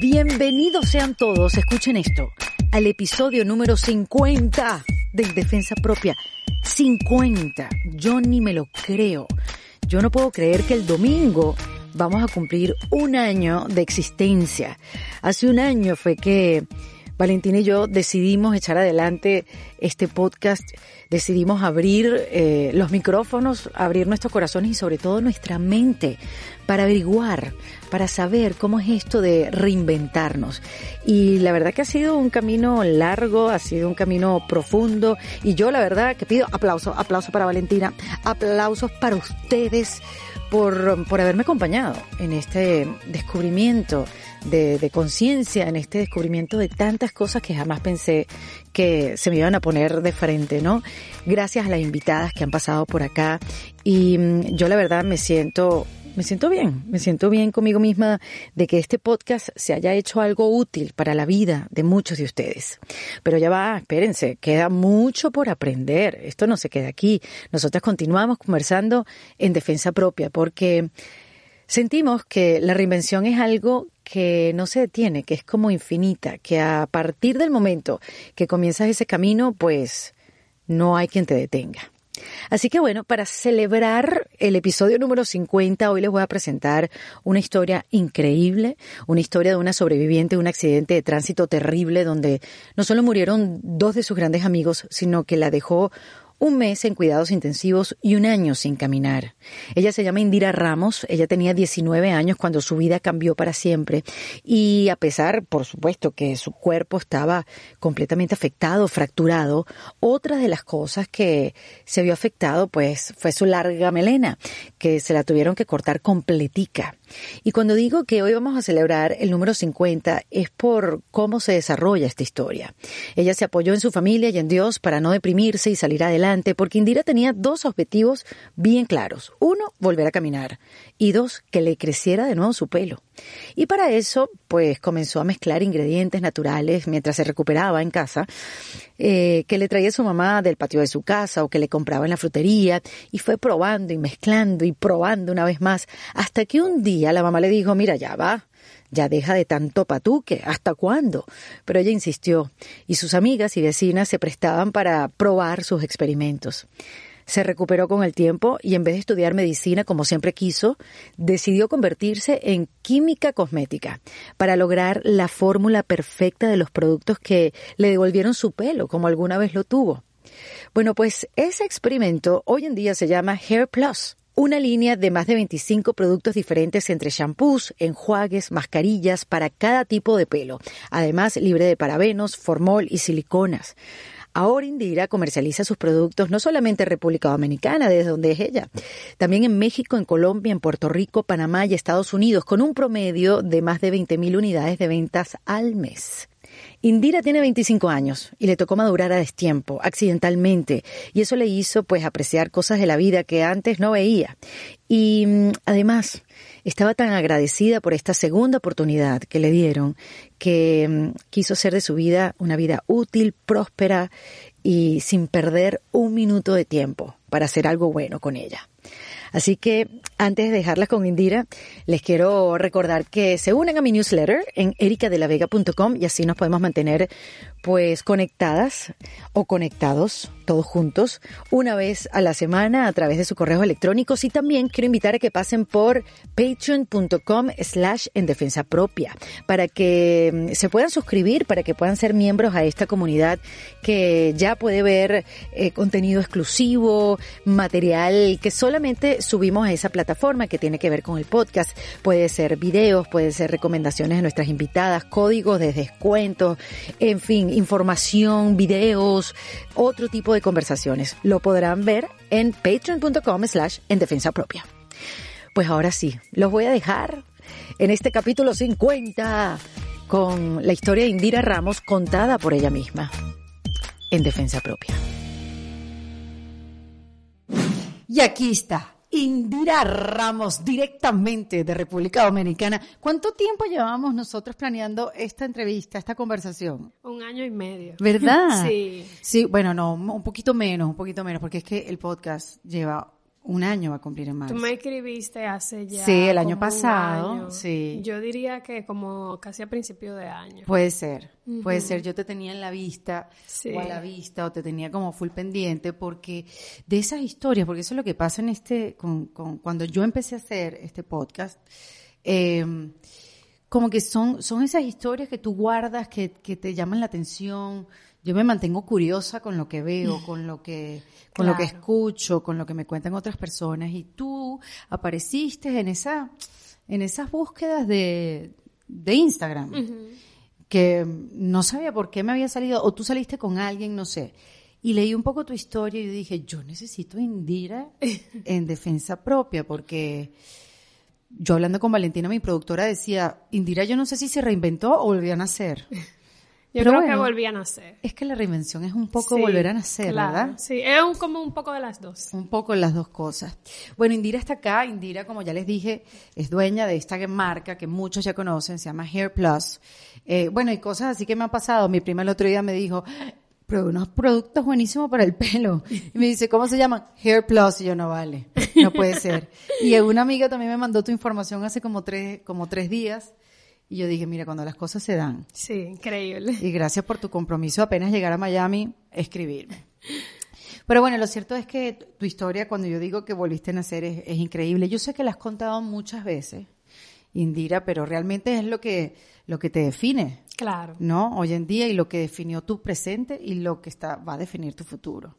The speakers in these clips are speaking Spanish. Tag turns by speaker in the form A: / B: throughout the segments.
A: Bienvenidos sean todos, escuchen esto, al episodio número 50 de Defensa Propia. 50. Yo ni me lo creo. Yo no puedo creer que el domingo vamos a cumplir un año de existencia. Hace un año fue que Valentina y yo decidimos echar adelante este podcast, decidimos abrir eh, los micrófonos, abrir nuestros corazones y sobre todo nuestra mente para averiguar, para saber cómo es esto de reinventarnos. Y la verdad que ha sido un camino largo, ha sido un camino profundo y yo la verdad que pido aplauso, aplauso para Valentina, aplausos para ustedes por, por haberme acompañado en este descubrimiento de, de conciencia, en este descubrimiento de tantas cosas que jamás pensé que se me iban a poner de frente, ¿no? Gracias a las invitadas que han pasado por acá y mm, yo la verdad me siento me siento bien, me siento bien conmigo misma de que este podcast se haya hecho algo útil para la vida de muchos de ustedes. Pero ya va, espérense, queda mucho por aprender. Esto no se queda aquí. Nosotras continuamos conversando en defensa propia porque sentimos que la reinvención es algo que no se detiene, que es como infinita, que a partir del momento que comienzas ese camino, pues no hay quien te detenga. Así que bueno, para celebrar el episodio número 50, hoy les voy a presentar una historia increíble, una historia de una sobreviviente de un accidente de tránsito terrible donde no solo murieron dos de sus grandes amigos, sino que la dejó un mes en cuidados intensivos y un año sin caminar. Ella se llama Indira Ramos, ella tenía 19 años cuando su vida cambió para siempre y a pesar, por supuesto, que su cuerpo estaba completamente afectado, fracturado, otra de las cosas que se vio afectado pues fue su larga melena, que se la tuvieron que cortar completica. Y cuando digo que hoy vamos a celebrar el número 50 es por cómo se desarrolla esta historia. Ella se apoyó en su familia y en Dios para no deprimirse y salir adelante, porque Indira tenía dos objetivos bien claros. Uno, volver a caminar. Y dos, que le creciera de nuevo su pelo. Y para eso, pues comenzó a mezclar ingredientes naturales mientras se recuperaba en casa, eh, que le traía su mamá del patio de su casa o que le compraba en la frutería, y fue probando y mezclando y probando una vez más, hasta que un día la mamá le dijo, mira, ya va, ya deja de tanto patuque, ¿hasta cuándo? Pero ella insistió, y sus amigas y vecinas se prestaban para probar sus experimentos se recuperó con el tiempo y en vez de estudiar medicina como siempre quiso, decidió convertirse en química cosmética para lograr la fórmula perfecta de los productos que le devolvieron su pelo, como alguna vez lo tuvo. Bueno, pues ese experimento hoy en día se llama Hair Plus una línea de más de 25 productos diferentes entre shampoos, enjuagues, mascarillas para cada tipo de pelo, además libre de parabenos, formol y siliconas. Ahora Indira comercializa sus productos no solamente en República Dominicana, desde donde es ella, también en México, en Colombia, en Puerto Rico, Panamá y Estados Unidos, con un promedio de más de 20.000 unidades de ventas al mes. Indira tiene 25 años y le tocó madurar a destiempo, accidentalmente, y eso le hizo pues apreciar cosas de la vida que antes no veía. Y mm, además, estaba tan agradecida por esta segunda oportunidad que le dieron que mm, quiso hacer de su vida una vida útil, próspera y sin perder un minuto de tiempo para hacer algo bueno con ella. Así que antes de dejarlas con Indira, les quiero recordar que se unen a mi newsletter en ericadelavega.com y así nos podemos mantener pues conectadas o conectados todos juntos una vez a la semana a través de su correo electrónico y también quiero invitar a que pasen por patreon.com slash en defensa propia para que mm, se puedan suscribir, para que puedan ser miembros a esta comunidad que ya puede ver eh, contenido exclusivo, material que solamente subimos a esa plataforma que tiene que ver con el podcast. Puede ser videos, puede ser recomendaciones de nuestras invitadas, códigos de descuentos, en fin, información, videos, otro tipo de conversaciones. Lo podrán ver en patreon.com slash en defensa propia. Pues ahora sí, los voy a dejar en este capítulo 50 con la historia de Indira Ramos contada por ella misma en defensa propia. Y aquí está, Indira Ramos, directamente de República Dominicana. ¿Cuánto tiempo llevamos nosotros planeando esta entrevista, esta conversación?
B: Un año y medio.
A: ¿Verdad?
B: Sí.
A: Sí, bueno, no, un poquito menos, un poquito menos, porque es que el podcast lleva un año va a cumplir en marzo.
B: Tú me escribiste hace ya.
A: Sí, el año pasado,
B: año.
A: sí.
B: Yo diría que como casi a principio de año.
A: Puede ser, puede ser. Yo te tenía en la vista,
B: Sí.
A: o a la vista, o te tenía como full pendiente, porque de esas historias, porque eso es lo que pasa en este, con, con- cuando yo empecé a hacer este podcast, eh, como que son, son esas historias que tú guardas, que, que te llaman la atención. Yo me mantengo curiosa con lo que veo, con lo que, con lo que escucho, con lo que me cuentan otras personas. Y tú apareciste en esa, en esas búsquedas de, de Instagram que no sabía por qué me había salido, o tú saliste con alguien, no sé. Y leí un poco tu historia y yo dije, yo necesito Indira en defensa propia, porque yo hablando con Valentina, mi productora, decía, Indira yo no sé si se reinventó o volvió a nacer.
B: Yo
A: Pero
B: creo
A: bueno,
B: que volví a nacer.
A: Es que la reinvención es un poco
B: Sí,
A: volver a nacer,
B: claro.
A: ¿verdad?
B: Sí, es un- como un poco de las dos.
A: Un poco las dos cosas. Bueno, Indira está acá. Indira, como ya les dije, es dueña de esta marca que muchos ya conocen, se llama Hair Plus. Eh, bueno, y cosas así que me han pasado. Mi prima el otro día me dijo, pero unos productos buenísimos para el pelo. Y me dice, ¿cómo se llaman? Hair Plus. Y yo, no vale, no puede ser. Y una amiga también me mandó tu información hace como tres, como tres días. Y yo dije, mira, cuando las cosas se dan,
B: Sí, increíble.
A: y gracias por tu compromiso apenas llegar a Miami, escribirme. Pero bueno, lo cierto es que tu historia, cuando yo digo que volviste a nacer, es, es increíble. Yo sé que la has contado muchas veces, Indira, pero realmente es lo que, lo que te define,
B: Claro.
A: ¿no? Hoy en día y lo que definió tu presente y lo que está, va a definir tu futuro.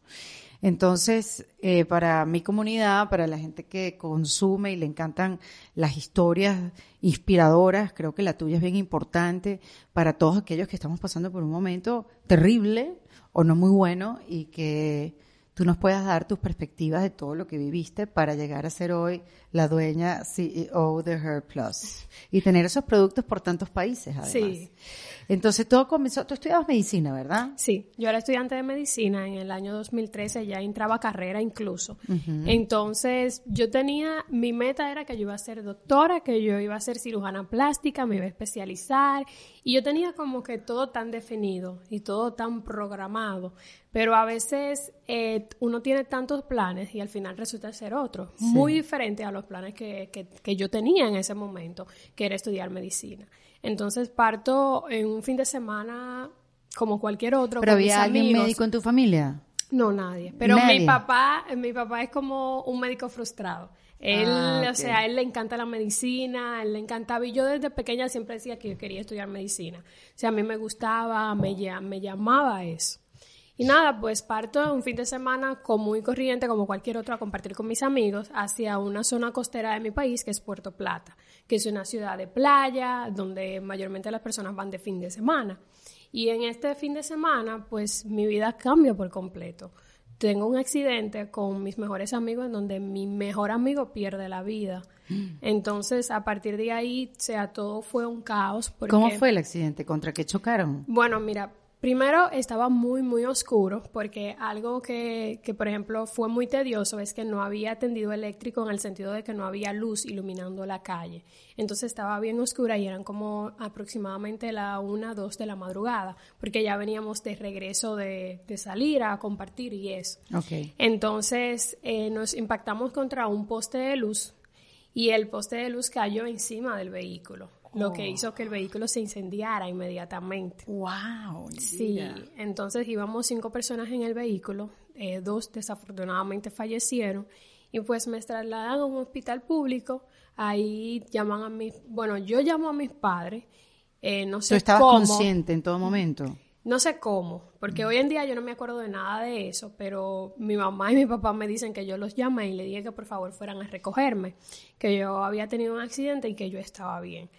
A: Entonces, eh, para mi comunidad, para la gente que consume y le encantan las historias inspiradoras, creo que la tuya es bien importante. Para todos aquellos que estamos pasando por un momento terrible o no muy bueno y que tú nos puedas dar tus perspectivas de todo lo que viviste para llegar a ser hoy la dueña CEO de Her Plus y tener esos productos por tantos países además.
B: Sí.
A: Entonces todo comenzó, tú estudiabas medicina, ¿verdad?
B: Sí, yo era estudiante de medicina en el año 2013, ya entraba a carrera incluso. Entonces, yo tenía, mi meta era que yo iba a ser doctora, que yo iba a ser cirujana plástica, me iba a especializar, y yo tenía como que todo tan definido y todo tan programado, pero a veces eh, uno tiene tantos planes y al final resulta ser otro, muy diferente a los planes que, que, que yo tenía en ese momento, que era estudiar medicina. Entonces parto en un fin de semana como cualquier otro.
A: Pero
B: con mis
A: había alguien
B: amigos.
A: médico en tu familia.
B: No, nadie. Pero
A: Nadie.
B: mi papá, mi papá es como un médico frustrado. Él,
A: Ah,
B: o sea, a él le encanta la medicina, él le encantaba. Y yo desde pequeña siempre decía que yo quería estudiar medicina. O sea, a mí me gustaba, me, me llamaba eso. Y nada, pues parto un fin de semana común y corriente, como cualquier otro, a compartir con mis amigos hacia una zona costera de mi país, que es Puerto Plata, que es una ciudad de playa, donde mayormente las personas van de fin de semana. Y en este fin de semana, pues mi vida cambia por completo. Tengo un accidente con mis mejores amigos en donde mi mejor amigo pierde la vida. Entonces, a partir de ahí, o sea, todo fue un caos. Porque,
A: ¿Cómo fue el accidente? ¿Contra qué chocaron?
B: bueno, mira, primero estaba muy, muy oscuro porque algo que, que, por ejemplo, fue muy tedioso es que no había tendido eléctrico en el sentido de que no había luz iluminando la calle. Entonces estaba bien oscura y eran como aproximadamente la una, dos de la madrugada porque ya veníamos de regreso de, de salir a compartir y eso. Entonces eh, nos impactamos contra un poste de luz y el poste de luz cayó encima del vehículo, lo que hizo que el vehículo se incendiara inmediatamente.
A: Wow.
B: Sí, entonces íbamos cinco personas en el vehículo, eh, dos desafortunadamente fallecieron y pues me trasladan a un hospital público, ahí llaman a mis, bueno, yo llamo a mis padres, eh, no
A: ¿Tú
B: sé
A: estabas
B: cómo.
A: consciente en todo momento?
B: No sé cómo, porque hoy en día yo no me acuerdo de nada de eso, pero mi mamá y mi papá me dicen que yo los llamé y le dije que por favor fueran a recogerme, que yo había tenido un accidente y que yo estaba bien.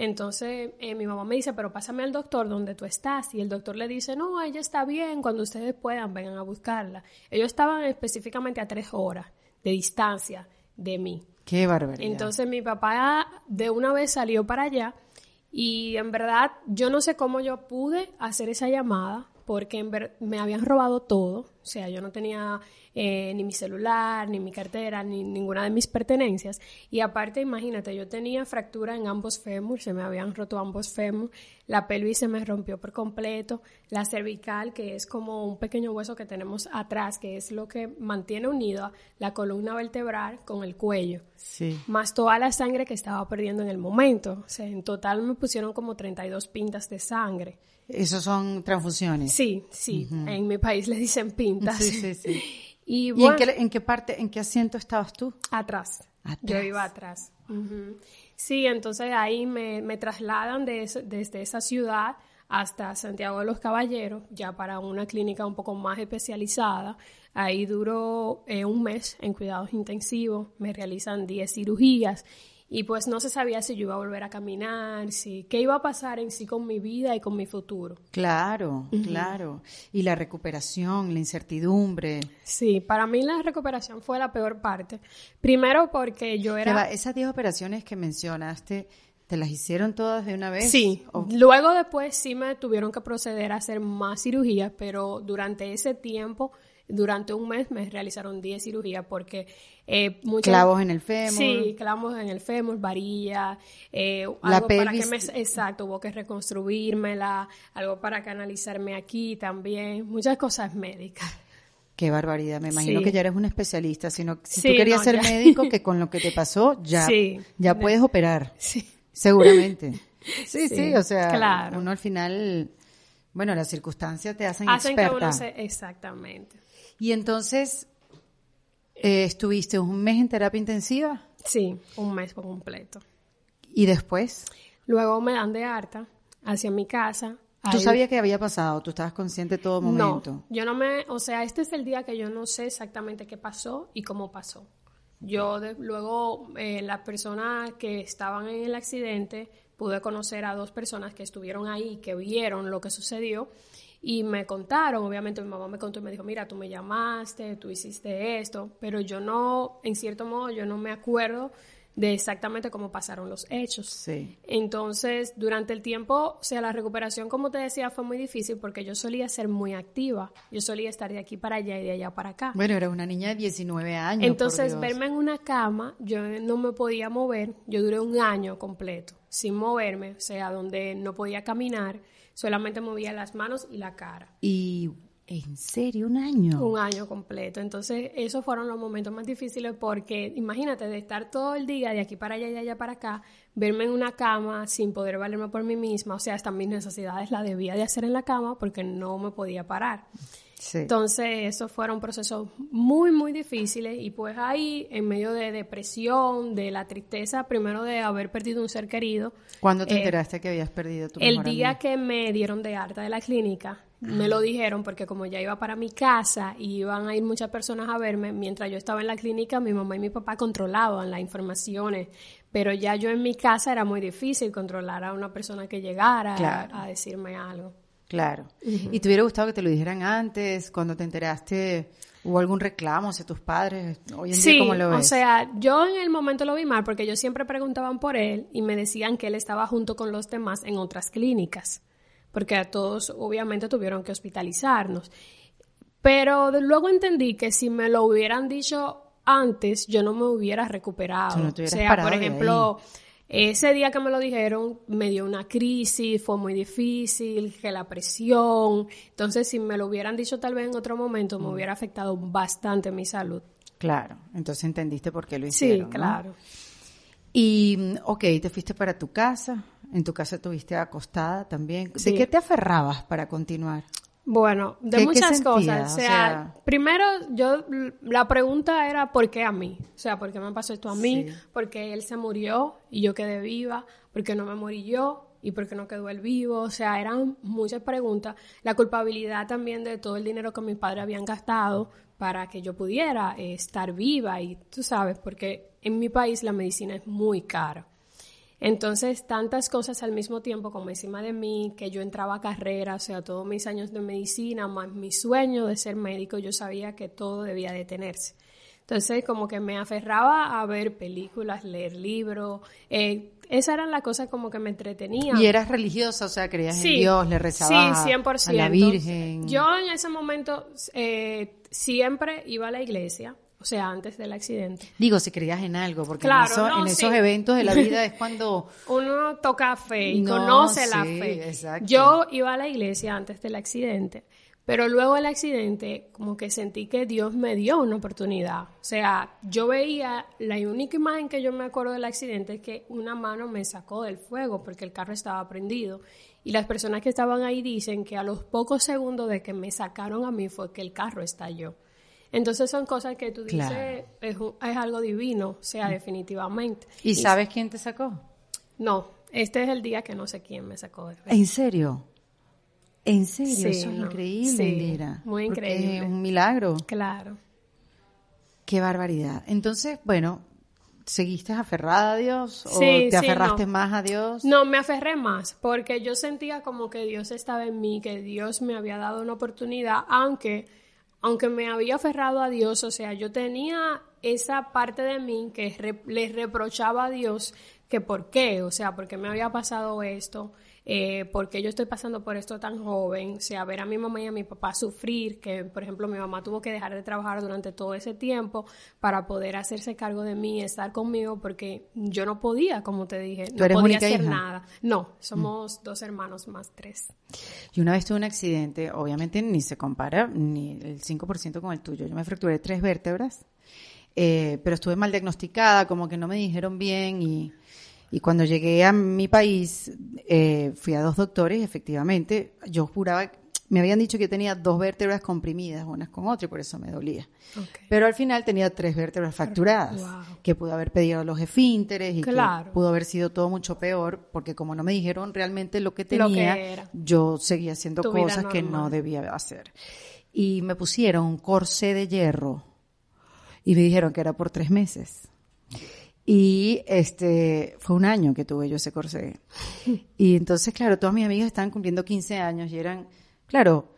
B: Entonces eh, mi mamá me dice, pero pásame al doctor donde tú estás. Y el doctor le dice, no, ella está bien, cuando ustedes puedan, vengan a buscarla. Ellos estaban específicamente a tres horas de distancia de mí.
A: Qué barbaridad.
B: Entonces mi papá de una vez salió para allá y en verdad yo no sé cómo yo pude hacer esa llamada porque en ver- me habían robado todo. O sea, yo no tenía eh, ni mi celular, ni mi cartera, ni ninguna de mis pertenencias. Y aparte, imagínate, yo tenía fractura en ambos fémur, se me habían roto ambos fémur, la pelvis se me rompió por completo, la cervical, que es como un pequeño hueso que tenemos atrás, que es lo que mantiene unida la columna vertebral con el cuello.
A: Sí.
B: Más toda la sangre que estaba perdiendo en el momento. O sea, en total me pusieron como 32 pintas de sangre.
A: ¿Esos son transfusiones?
B: Sí, sí. En mi país le dicen pintas.
A: Sí, sí, sí.
B: Y,
A: ¿Y
B: bueno,
A: en, qué, en qué parte, en qué asiento estabas tú?
B: atrás.
A: Atrás.
B: Yo iba atrás. Sí, entonces ahí me, me trasladan de eso- desde esa ciudad hasta Santiago de los Caballeros, ya para una clínica un poco más especializada. Ahí duró eh, un mes en cuidados intensivos, me realizan 10 cirugías y pues no se sabía si yo iba a volver a caminar, si qué iba a pasar en sí con mi vida y con mi futuro.
A: Claro, claro. Y la recuperación, la incertidumbre.
B: Sí, para mí la recuperación fue la peor parte. Primero porque yo era...
A: esas 10 operaciones que mencionaste, ¿te las hicieron todas de una vez?
B: Sí,
A: ¿O-
B: luego después sí me tuvieron que proceder a hacer más cirugías, pero durante ese tiempo, durante un mes me realizaron 10 cirugías porque eh, muchas...
A: Clavos en el fémur.
B: Sí, clavos en el fémur, varilla, eh,
A: La
B: algo para que me... Exacto, hubo que reconstruírmela, algo para canalizarme aquí también, muchas cosas médicas.
A: Qué barbaridad, me imagino
B: Sí.
A: que ya eres un especialista, sino si
B: Sí,
A: tú querías
B: no,
A: ser
B: ya.
A: médico, que con lo que te pasó ya,
B: Sí.
A: ya puedes operar,
B: Sí.
A: seguramente. Sí, sí, o sea,
B: claro.
A: uno al final, bueno, las circunstancias te hacen,
B: Hacen que
A: experta.
B: uno se... Exactamente.
A: Y entonces, eh, estuviste un mes en terapia intensiva
B: Sí, un mes por completo.
A: y después,
B: Luego me dan de harta hacia mi casa.
A: ¿tú
B: Ahí-
A: sabías que había pasado? ¿Tú estabas consciente todo momento?
B: No, yo no me, o sea, este es el día que yo no sé exactamente qué pasó y cómo pasó. Yo de- luego, eh, las personas que estaban en el accidente, pude conocer a dos personas que estuvieron ahí, que vieron lo que sucedió y me contaron, obviamente mi mamá me contó y me dijo, mira, tú me llamaste, tú hiciste esto, pero yo no, en cierto modo, yo no me acuerdo de exactamente cómo pasaron los hechos.
A: Sí.
B: Entonces, durante el tiempo, o sea, la recuperación, como te decía, fue muy difícil porque yo solía ser muy activa. Yo solía estar de aquí para allá y de allá para acá.
A: Bueno, eres una niña de 19 años. por
B: Entonces,
A: Dios.
B: verme en una cama, yo no me podía mover. Yo duré un año completo sin moverme, o sea, donde no podía caminar, solamente movía las manos y la cara.
A: Y, ¿en serio? ¿Un año?
B: Un año completo. Entonces, esos fueron los momentos más difíciles porque, imagínate, de estar todo el día de aquí para allá y allá para acá, verme en una cama sin poder valerme por mí misma, o sea, hasta mis necesidades las debía de hacer en la cama porque no me podía parar.
A: Sí.
B: Entonces, esos fueron procesos muy, muy difíciles y pues ahí, en medio de depresión, de la tristeza, primero de haber perdido un ser querido,
A: ¿Cuándo te
B: eh,
A: enteraste que habías perdido tu
B: el día que me dieron de alta de la clínica, me lo dijeron porque como ya iba para mi casa y iban a ir muchas personas a verme, mientras yo estaba en la clínica, mi mamá y mi papá controlaban las informaciones, pero ya yo en mi casa era muy difícil controlar a una persona que llegara
A: Claro.
B: a, a decirme algo.
A: Claro. ¿Y te hubiera gustado que te lo dijeran antes? Cuando te enteraste, ¿hubo algún reclamo hacia tus padres? Hoy en
B: Sí,
A: día, ¿cómo lo ves?
B: o sea, yo en el momento lo vi mal porque ellos siempre preguntaban por él y me decían que él estaba junto con los demás en otras clínicas, porque a todos obviamente tuvieron que hospitalizarnos. Pero luego entendí que si me lo hubieran dicho antes, yo no me hubiera recuperado.
A: No te
B: o sea, por ejemplo, ese día que me lo dijeron, me dio una crisis, fue muy difícil, que la presión. Entonces, si me lo hubieran dicho tal vez en otro momento,
A: Mm.
B: me hubiera afectado bastante mi salud.
A: Claro. Entonces entendiste por qué lo
B: Sí,
A: hicieron, ¿no?
B: claro.
A: Y, mm, ok, te fuiste para tu casa. En tu casa estuviste acostada también. ¿De
B: Sí.
A: qué te aferrabas para continuar?
B: Bueno, de
A: ¿Qué- qué
B: muchas cosas. O sea- primero, yo, la pregunta era ¿por qué a mí? O sea, ¿por qué me pasó esto a mí?
A: Sí.
B: ¿Por qué él se murió y yo quedé viva? ¿Por qué no me morí yo? ¿Y por qué no quedó él vivo? O sea, eran muchas preguntas. La culpabilidad también de todo el dinero que mis padres habían gastado para que yo pudiera eh, estar viva y tú sabes, porque en mi país la medicina es muy cara. Entonces, tantas cosas al mismo tiempo como encima de mí, que yo entraba a carrera, o sea, todos mis años de medicina, más mi sueño de ser médico, yo sabía que todo debía detenerse. Entonces, como que me aferraba a ver películas, leer libros, eh, esa era la cosa como que me entretenía.
A: ¿Y eras religiosa? O sea, creías
B: Sí.
A: en Dios, le rezabas
B: Sí, 100%.
A: a la Virgen.
B: Yo en ese momento eh, siempre iba a la iglesia, o sea, antes del accidente.
A: Digo, si creías en algo, porque
B: Claro,
A: en, eso-
B: no,
A: en esos
B: sí.
A: eventos de la vida es cuando...
B: Uno toca fe y
A: No,
B: conoce la fe.
A: exacto.
B: Yo iba a la iglesia antes del accidente, pero luego del accidente como que sentí que Dios me dio una oportunidad. O sea, yo veía, la única imagen que yo me acuerdo del accidente es que una mano me sacó del fuego porque el carro estaba prendido. Y las personas que estaban ahí dicen que a los pocos segundos de que me sacaron a mí fue que el carro estalló. Entonces son cosas que tú dices,
A: Claro.
B: es, algo divino, o sea, definitivamente.
A: ¿Y sabes quién te sacó?
B: No, este es el día que no sé quién me sacó.
A: ¿En serio? ¿En serio?
B: Sí,
A: Eso es
B: no.
A: increíble,
B: Sí,
A: Indira.
B: muy increíble.
A: Es un milagro.
B: Claro.
A: Qué barbaridad. Entonces, bueno, ¿seguiste aferrada a Dios? ¿O
B: Sí,
A: te aferraste
B: no.
A: más a Dios?
B: No, me aferré más porque yo sentía como que Dios estaba en mí, que Dios me había dado una oportunidad, aunque, aunque me había aferrado a Dios, o sea, yo tenía esa parte de mí que le reprochaba a Dios que por qué, o sea, por qué me había pasado esto, eh, por qué yo estoy pasando por esto tan joven, o sea, ver a mi mamá y a mi papá sufrir, que por ejemplo mi mamá tuvo que dejar de trabajar durante todo ese tiempo para poder hacerse cargo de mí, estar conmigo, porque yo no podía, como te dije,
A: ¿Tú
B: no
A: eres
B: podía hacer
A: hija?
B: nada. No, somos dos hermanos más tres.
A: Y una vez tuve un accidente, obviamente ni se compara ni el 5% con el tuyo. Yo me fracturé tres vértebras, eh, pero estuve mal diagnosticada, como que no me dijeron bien y, y cuando llegué a mi país eh, fui a dos doctores efectivamente yo juraba, me habían dicho que yo tenía dos vértebras comprimidas unas con otras y por eso me dolía. Pero al final tenía tres vértebras fracturadas,
B: Wow.
A: que pudo haber pedido los esfínteres y
B: Claro.
A: que pudo haber sido todo mucho peor, porque como no me dijeron realmente lo que
B: Lo que
A: tenía, yo seguía haciendo
B: Tu
A: cosas que no debía hacer. Y me pusieron un corsé de hierro y me dijeron que era por tres meses. Y este fue un año que tuve yo ese corsé. Y entonces, claro, todas mis amigas estaban cumpliendo 15 años y eran, claro,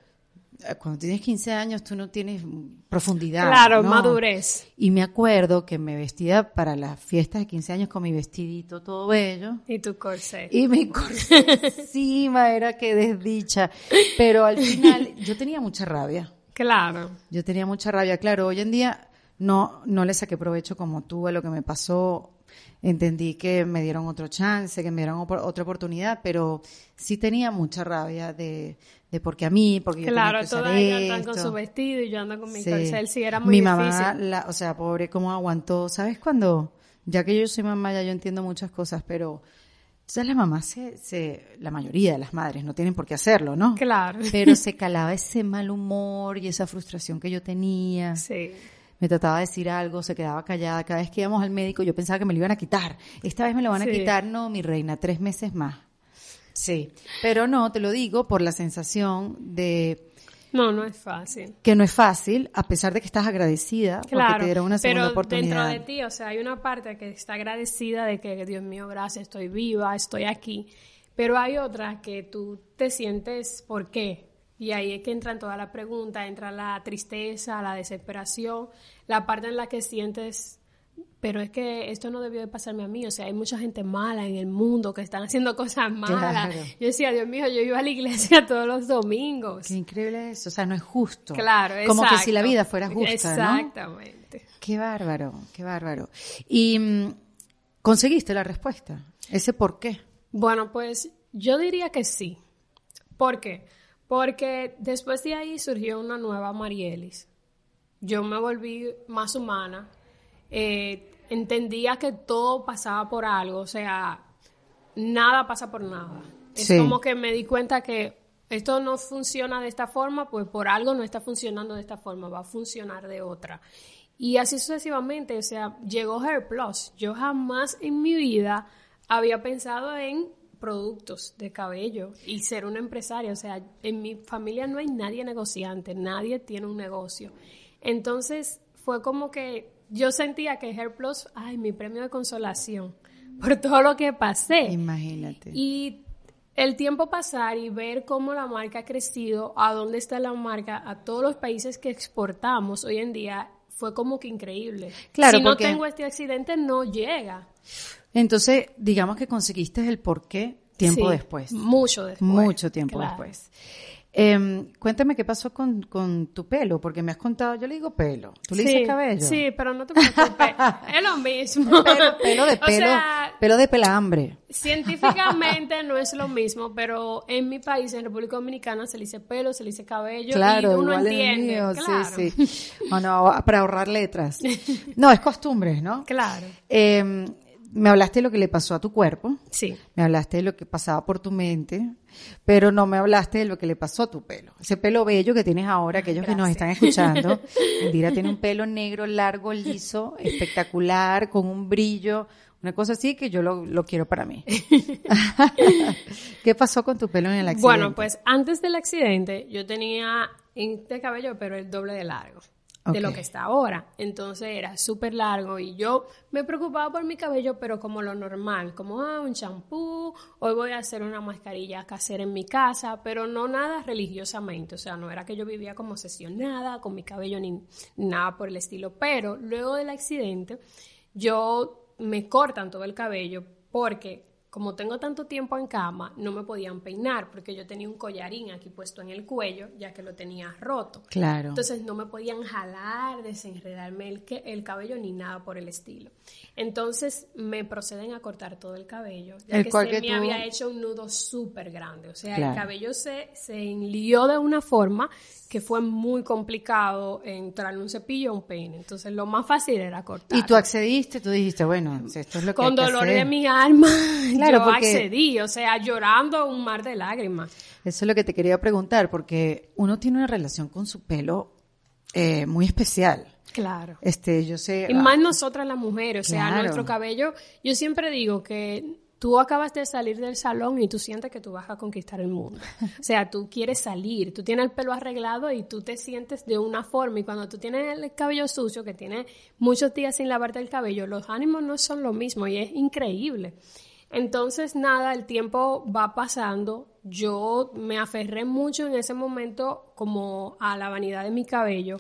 A: eh, cuando tienes 15 años tú no tienes profundidad.
B: Claro,
A: ¿no?
B: madurez.
A: Y me acuerdo que me vestía para las fiestas de 15 años con mi vestidito todo bello.
B: Y tu corset.
A: Y mi corsé encima era que desdicha. Pero al final yo tenía mucha rabia.
B: Claro.
A: Yo tenía mucha rabia. Claro, hoy en día no, no le saqué provecho como tú a lo que me pasó. Entendí que me dieron otro chance, que me dieron otra oportunidad, pero sí tenía mucha rabia de, de porque a mí, porque yo
B: Claro,
A: tenía que
B: todas ellas están con su vestido y yo ando con mi
A: Sí.
B: corset. Sí, era muy
A: Mi mamá,
B: difícil.
A: la- o sea, pobre, cómo aguantó. ¿Sabes cuando? Ya que yo soy mamá, ya yo entiendo muchas cosas, pero ¿sabes? las mamás, se, se, la mayoría de las madres no tienen por qué hacerlo, ¿no?
B: Claro.
A: Pero se calaba ese mal humor y esa frustración que yo tenía.
B: Sí.
A: Me trataba de decir algo, se quedaba callada. Cada vez que íbamos al médico, yo pensaba que me lo iban a quitar. Esta vez me lo van a
B: Sí.
A: quitar. No, mi reina, tres meses más. Sí. Pero no, te lo digo por la sensación de
B: No, no es fácil.
A: que no es fácil, a pesar de que estás agradecida porque
B: Claro,
A: te dieron una segunda
B: pero
A: oportunidad.
B: dentro de ti, o sea, hay una parte que está agradecida de que, Dios mío, gracias, estoy viva, estoy aquí. Pero hay otra que tú te sientes, ¿por qué? Y ahí es que entran toda la pregunta, entra la tristeza, la desesperación, la parte en la que sientes, pero es que esto no debió de pasarme a mí, o sea, hay mucha gente mala en el mundo que están haciendo cosas malas.
A: Claro.
B: Yo decía, Dios mío, yo iba a la iglesia todos los domingos.
A: Qué increíble es, o sea, no es justo.
B: Claro,
A: Como que
B: exacto.
A: si la vida fuera justa, ¿no?
B: Exactamente.
A: Qué bárbaro, qué bárbaro. Y mm, conseguiste la respuesta, ese por qué.
B: Bueno, pues yo diría que sí. ¿Por qué? Porque después de ahí surgió una nueva Marielis. Yo me volví más humana. eh, entendía que todo pasaba por algo. O sea, nada pasa por nada. Es
A: Sí.
B: como que me di cuenta que esto no funciona de esta forma, pues por algo no está funcionando de esta forma, va a funcionar de otra. Y así sucesivamente, o sea, llegó Hair Plus. Yo jamás en mi vida había pensado en productos de cabello y ser una empresaria. O sea, en mi familia no hay nadie negociante, nadie tiene un negocio. Entonces fue como que yo sentía que Hair Plus, ay, mi premio de consolación por todo lo que pasé.
A: Imagínate.
B: Y el tiempo pasar y ver cómo la marca ha crecido, a dónde está la marca, a todos los países que exportamos hoy en día, fue como que increíble.
A: Claro,
B: si no
A: porque-
B: tengo este accidente, no llega.
A: Entonces, digamos que conseguiste el porqué tiempo
B: Sí,
A: después.
B: Mucho después.
A: Mucho tiempo
B: claro.
A: después. Em, cuéntame qué pasó con, con tu pelo, porque me has contado, yo le digo pelo, tú le
B: Sí,
A: dices cabello.
B: Sí, pero no te preocupes. es lo mismo.
A: Pelo, pelo de
B: O
A: pelo,
B: sea,
A: pelo de pelambre.
B: Científicamente no es lo mismo, pero en mi país, en República Dominicana, se le dice pelo, se le dice cabello
A: Claro,
B: y uno
A: igual
B: entiende.
A: mío,
B: claro.
A: sí, sí. O no, para ahorrar letras. No, es costumbre, ¿no?
B: Claro.
A: Em, me hablaste de lo que le pasó a tu cuerpo,
B: Sí.
A: me hablaste de lo que pasaba por tu mente, pero no me hablaste de lo que le pasó a tu pelo. Ese pelo bello que tienes ahora, aquellos que nos están escuchando. Indira tiene un pelo negro, largo, liso, espectacular, con un brillo, una cosa así que yo lo, lo quiero para mí. ¿Qué pasó con tu pelo en el accidente?
B: Bueno, pues antes del accidente yo tenía este cabello, pero el doble de largo de lo que está ahora. Entonces era súper largo y yo me preocupaba por mi cabello, pero como lo normal, como ah, un champú, hoy voy a hacer una mascarilla casera en mi casa, pero no nada religiosamente. O sea, no era que yo vivía como obsesionada con mi cabello ni nada por el estilo. Pero luego del accidente, yo me cortan todo el cabello porque como tengo tanto tiempo en cama, no me podían peinar porque yo tenía un collarín aquí puesto en el cuello, ya que lo tenía roto.
A: Claro.
B: Entonces no me podían jalar, desenredarme el, que- el cabello ni nada por el estilo. Entonces me proceden a cortar todo el cabello, ya
A: El
B: que se
A: que
B: me
A: tú-
B: había hecho un nudo súper grande. O sea,
A: Claro.
B: el cabello se, se enlió de una forma que fue muy complicado entrar en un cepillo o un peine. Entonces lo más fácil era cortar.
A: Y tú accediste, tú dijiste, bueno, esto es lo que
B: Con
A: hay que
B: dolor
A: hacer.
B: de mi alma,
A: Claro,
B: yo
A: porque-
B: accedí, o sea, llorando un mar de lágrimas.
A: Eso es lo que te quería preguntar, porque uno tiene una relación con su pelo eh, muy especial.
B: Claro.
A: Este, yo sé.
B: Y más nosotras las mujeres, o sea,
A: Claro.
B: nuestro cabello, yo siempre digo que tú acabas de salir del salón y tú sientes que tú vas a conquistar el mundo. O sea, tú quieres salir, tú tienes el pelo arreglado y tú te sientes de una forma y cuando tú tienes el cabello sucio, que tienes muchos días sin lavarte el cabello, los ánimos no son lo mismo y es increíble. Entonces, nada, el tiempo va pasando. Yo me aferré mucho en ese momento como a la vanidad de mi cabello.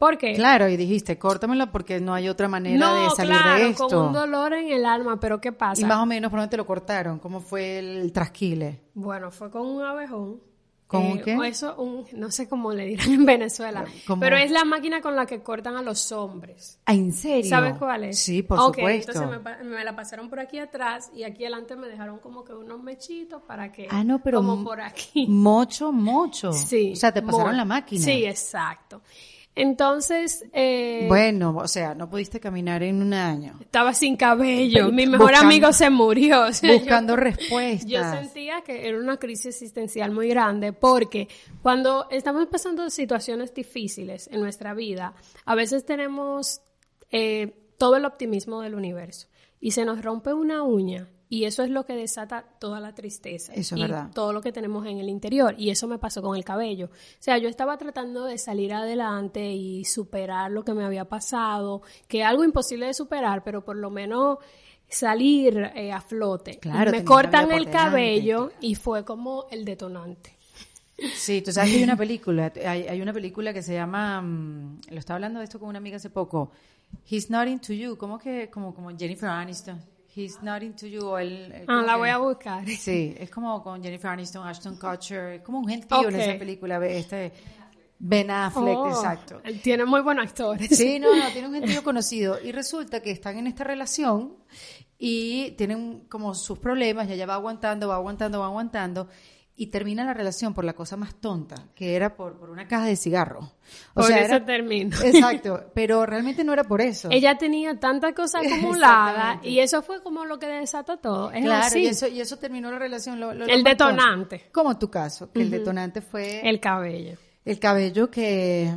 B: Porque
A: Claro, y dijiste, córtamelo porque no hay otra manera
B: no,
A: de salir
B: claro,
A: de esto.
B: con un dolor en el alma, pero ¿qué pasa?
A: y más o menos, ¿por dónde te lo cortaron? ¿Cómo fue el trasquile?
B: Bueno, fue con un abejón. Eh,
A: ¿Con un qué?
B: o Eso, un, no sé cómo le dirán en Venezuela,
A: ¿Cómo?
B: pero es la máquina con la que cortan a los hombres.
A: Ah, ¿En serio?
B: ¿Sabes cuál es?
A: Sí, por
B: Ok,
A: supuesto.
B: Entonces me, la pasaron por aquí atrás y aquí adelante me dejaron como que unos mechitos para que.
A: Ah, no, pero
B: Como por aquí.
A: Mocho, mocho.
B: Sí.
A: O sea, te pasaron la máquina.
B: Sí, exacto. Entonces. eh,
A: Bueno, o sea, no pudiste caminar en un año.
B: Estaba sin cabello. Mi mejor
A: buscando-
B: amigo se murió. O sea, yo-
A: Buscando respuestas.
B: Yo sentía que era una crisis existencial muy grande porque cuando estamos pasando situaciones difíciles en nuestra vida, a veces tenemos eh, todo el optimismo del universo y se nos rompe una uña y eso es lo que desata toda la tristeza
A: Eso es
B: y
A: verdad.
B: todo lo que tenemos en el interior y eso me pasó con el cabello. O sea, yo estaba tratando de salir adelante y superar lo que me había pasado, que es algo imposible de superar, pero por lo menos salir eh, a flote.
A: Claro,
B: me cortan el
A: delante.
B: cabello y fue como el detonante.
A: Sí, tú sabes que hay una película, hay, hay una película que se llama, mm, lo estaba hablando de esto con una amiga hace poco, He's Not Into You, como que, como, como Jennifer Aniston, He's Not Into You, o el-
B: Ah, la
A: que-
B: voy a buscar.
A: Sí, es como con Jennifer Aniston, Ashton Kutcher, es como un gentío en
B: Ok.
A: esa película, ve, este, Ben Affleck,
B: Oh,
A: exacto.
B: él Tiene muy buenos actores.
A: Sí, no, no, tiene un gentío conocido. Y resulta que están en esta relación y tienen como sus problemas, y ella va aguantando, va aguantando, va aguantando. Y termina la relación por la cosa más tonta, que era por, por una caja de cigarros. O
B: Por
A: sea,
B: eso
A: era-
B: terminó.
A: Exacto, pero realmente no era por eso.
B: Ella tenía tanta cosa acumulada y eso fue como lo que desató todo. Es
A: claro,
B: así.
A: y eso, y eso terminó la relación. lo- lo- lo
B: el
A: tonto.
B: detonante,
A: Como tu caso, que el detonante fue
B: el cabello.
A: el cabello que,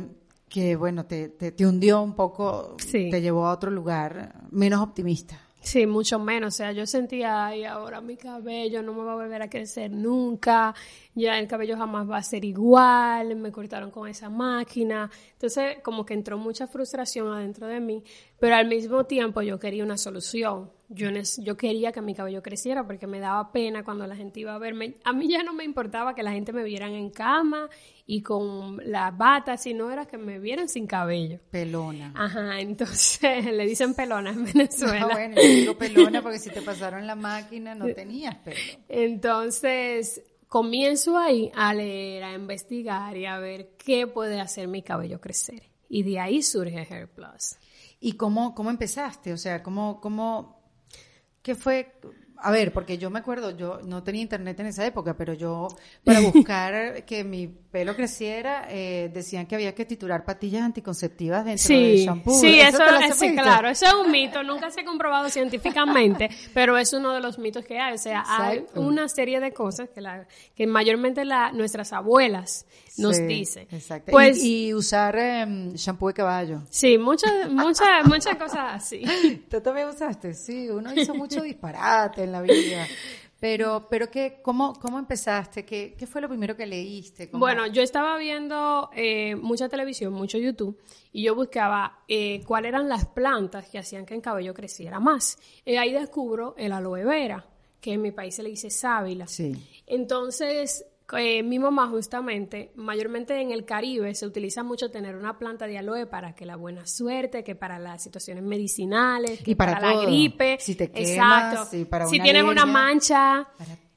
A: que bueno, te, te, te hundió un poco,
B: Sí.
A: te llevó a otro lugar menos optimista.
B: Sí, mucho menos. O sea, yo sentía, ay, ahora mi cabello no me va a volver a crecer nunca, ya el cabello jamás va a ser igual, me cortaron con esa máquina. Entonces, como que entró mucha frustración adentro de mí, pero al mismo tiempo yo quería una solución. Yo, yo quería que mi cabello creciera porque me daba pena cuando la gente iba a verme. A mí ya no me importaba que la gente me vieran en cama y con las batas, sino era que me vieran sin cabello.
A: Pelona.
B: Ajá, entonces le dicen pelona en Venezuela.
A: Ah, bueno, yo digo pelona porque si te pasaron la máquina no tenías pelo.
B: Entonces comienzo ahí a leer, a investigar y a ver qué puede hacer mi cabello crecer. Y de ahí surge Hair Plus.
A: ¿Y cómo, cómo empezaste? O sea, ¿cómo, cómo, qué fue? A ver, porque yo me acuerdo, yo no tenía internet en esa época, pero yo para buscar que mi pelo creciera, eh, decían que había que titular patillas anticonceptivas dentro del shampoo.
B: Sí, eso, es, claro, eso es un mito, nunca se ha comprobado científicamente, pero es uno de los mitos que hay. O sea, hay una serie de cosas que, la, que mayormente la, nuestras abuelas nos dicen.
A: Exacto. Pues, y, usar em, shampoo de caballo.
B: Sí, muchas, muchas, muchas cosas así.
A: Tú también usaste, sí, uno hizo mucho disparate en la vida. Pero, pero ¿qué, cómo, ¿cómo empezaste? ¿Qué, ¿Qué fue lo primero que leíste?
B: Bueno, yo estaba viendo eh, mucha televisión, mucho YouTube, y yo buscaba eh, cuáles eran las plantas que hacían que el cabello creciera más. Y ahí descubro el aloe vera, que en mi país se le dice sábila.
A: Sí.
B: Entonces, eh, mi mamá justamente, mayormente en el Caribe, se utiliza mucho tener una planta de aloe para que la buena suerte, que para las situaciones medicinales, que
A: y para,
B: la gripe,
A: si te quemas, exacto, para
B: si tienes una mancha,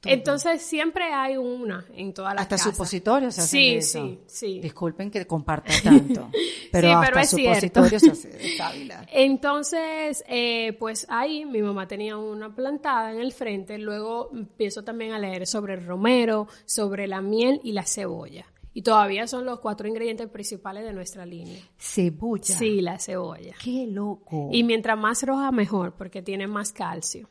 B: entonces siempre hay una en todas las
A: hasta supositorios se
B: hacen sí, Sí, sí.
A: Disculpen que comparta tanto, pero, hasta supositorios se hace
B: Entonces, eh, pues ahí mi mamá tenía una plantada en el frente. Luego empiezo también a leer sobre el romero, sobre la miel y la cebolla. Y todavía son los cuatro ingredientes principales de nuestra línea.
A: ¿Cebolla?
B: Sí, la cebolla.
A: ¡Qué loco!
B: Y mientras más roja, mejor, porque tiene más calcio.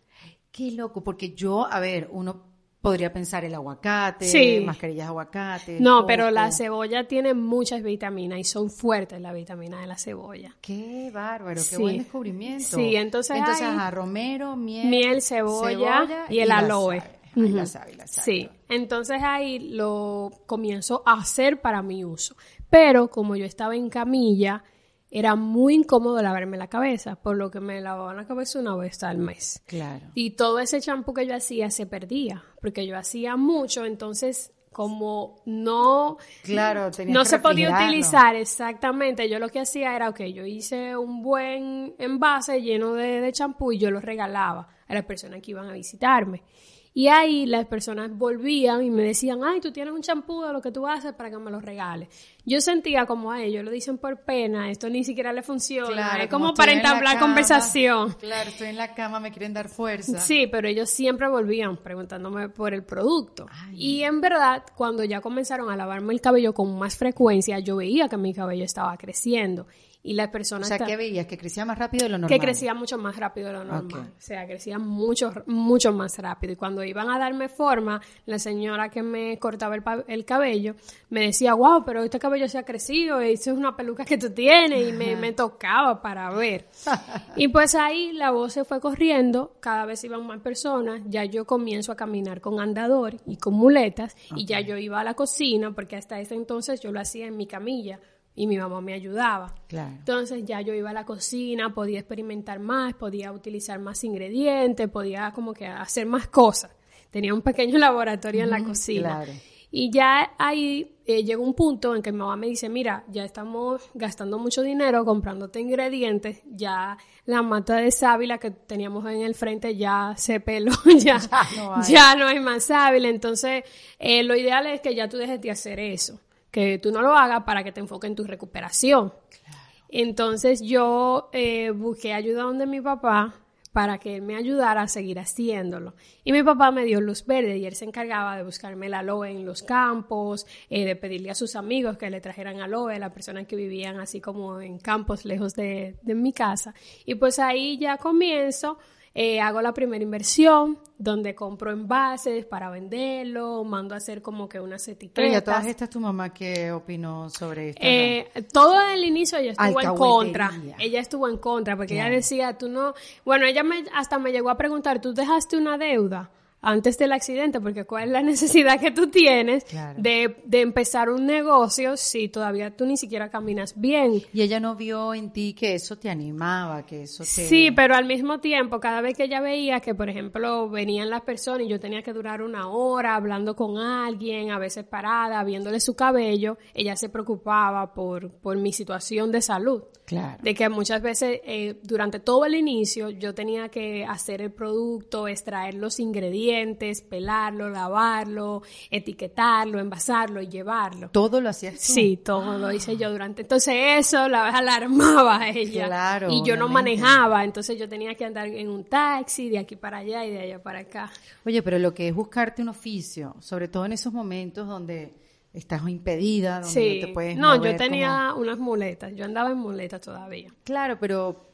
A: ¡Qué loco! Porque yo, a ver, uno podría pensar el aguacate, mascarillas de aguacate.
B: No, pero la cebolla tiene muchas vitaminas y son fuertes las vitaminas de la cebolla.
A: Qué bárbaro, qué buen descubrimiento.
B: Sí, entonces
A: Entonces, a romero, miel,
B: miel cebolla, y el aloe.
A: La sábila,
B: sí, entonces ahí lo comienzo a hacer para mi uso. Pero como yo estaba en camilla, era muy incómodo lavarme la cabeza, por lo que me lavaba la cabeza una vez al mes.
A: Claro.
B: Y todo ese champú que yo hacía se perdía, porque yo hacía mucho, entonces como no,
A: claro,
B: no se podía utilizar exactamente, yo lo que hacía era, ok, yo hice un buen envase lleno de champú y yo lo regalaba a las personas que iban a visitarme. Y ahí las personas volvían y me decían, ay, tú tienes un champú de lo que tú haces para que me lo regales. Yo sentía como a ellos lo dicen por pena, esto ni siquiera le funciona, es como, para entablar conversación.
A: Claro, estoy en la cama, me quieren dar fuerza.
B: Sí, pero ellos siempre volvían preguntándome por el producto. Y en verdad, cuando ya comenzaron a lavarme el cabello con más frecuencia, yo veía que mi cabello estaba creciendo y las personas...
A: O sea, ¿qué veías? ¿Que crecía más rápido de lo normal?
B: Que crecía mucho más rápido de lo normal. O sea, crecía mucho, mucho más rápido. Y cuando iban a darme forma, la señora que me cortaba el, cabello me decía, wow, pero este cabello se ha crecido, y eso es una peluca que tú tienes, y me, me tocaba para ver. y pues ahí la voz se fue corriendo, cada vez iban más personas, ya yo comienzo a caminar con andador y con muletas, y ya yo iba a la cocina, porque hasta ese entonces yo lo hacía en mi camilla y mi mamá me ayudaba. Entonces ya yo iba a la cocina, podía experimentar más, podía utilizar más ingredientes, podía como que hacer más cosas. Tenía un pequeño laboratorio en la cocina. Y ya ahí eh, llegó un punto en que mi mamá me dice, mira, ya estamos gastando mucho dinero comprándote ingredientes, ya la mata de sábila que teníamos en el frente ya se peló, ya, ya, no, hay. más sábila. Entonces, eh, lo ideal es que ya tú dejes de hacer eso que tú no lo hagas para que te enfoque en tu recuperación. Entonces yo eh, busqué ayuda donde mi papá para que él me ayudara a seguir haciéndolo. Y mi papá me dio luz verde y él se encargaba de buscarme el aloe en los campos, eh, de pedirle a sus amigos que le trajeran aloe, las personas que vivían así como en campos lejos de, de mi casa. Y pues ahí ya comienzo eh, hago la primera inversión, donde compro envases para venderlo, mando a hacer como que unas etiquetas. Pero
A: ya todas estas, ¿tu mamá qué opinó sobre esto?
B: Eh, todo el inicio ella estuvo en contra. Ella estuvo en contra, porque ella decía, tú no... Bueno, ella me, hasta me llegó a preguntar, ¿tú dejaste una deuda? Antes del accidente, porque cuál es la necesidad que tú tienes
A: Claro.
B: de, de empezar un negocio si todavía tú ni siquiera caminas bien.
A: Y ella no vio en ti que eso te animaba, que eso te...
B: Sí, pero al mismo tiempo, cada vez que ella veía que, por ejemplo, venían las personas y yo tenía que durar una hora hablando con alguien, a veces parada, viéndole su cabello, ella se preocupaba por, por mi situación de salud.
A: Claro.
B: De que muchas veces eh, durante todo el inicio yo tenía que hacer el producto, extraer los ingredientes, pelarlo, lavarlo, etiquetarlo, envasarlo y llevarlo.
A: Todo lo hacías tú.
B: Sí, todo lo hice yo durante. Entonces eso la alarmaba a ella.
A: Claro,
B: Y yo no manejaba, entonces yo tenía que andar en un taxi de aquí para allá y de allá para acá.
A: Oye, pero lo que es buscarte un oficio, sobre todo en esos momentos donde estás impedida, donde
B: Sí.
A: no te puedes
B: No,
A: mover
B: yo tenía
A: como-
B: unas muletas. Yo andaba en muletas todavía.
A: Claro, pero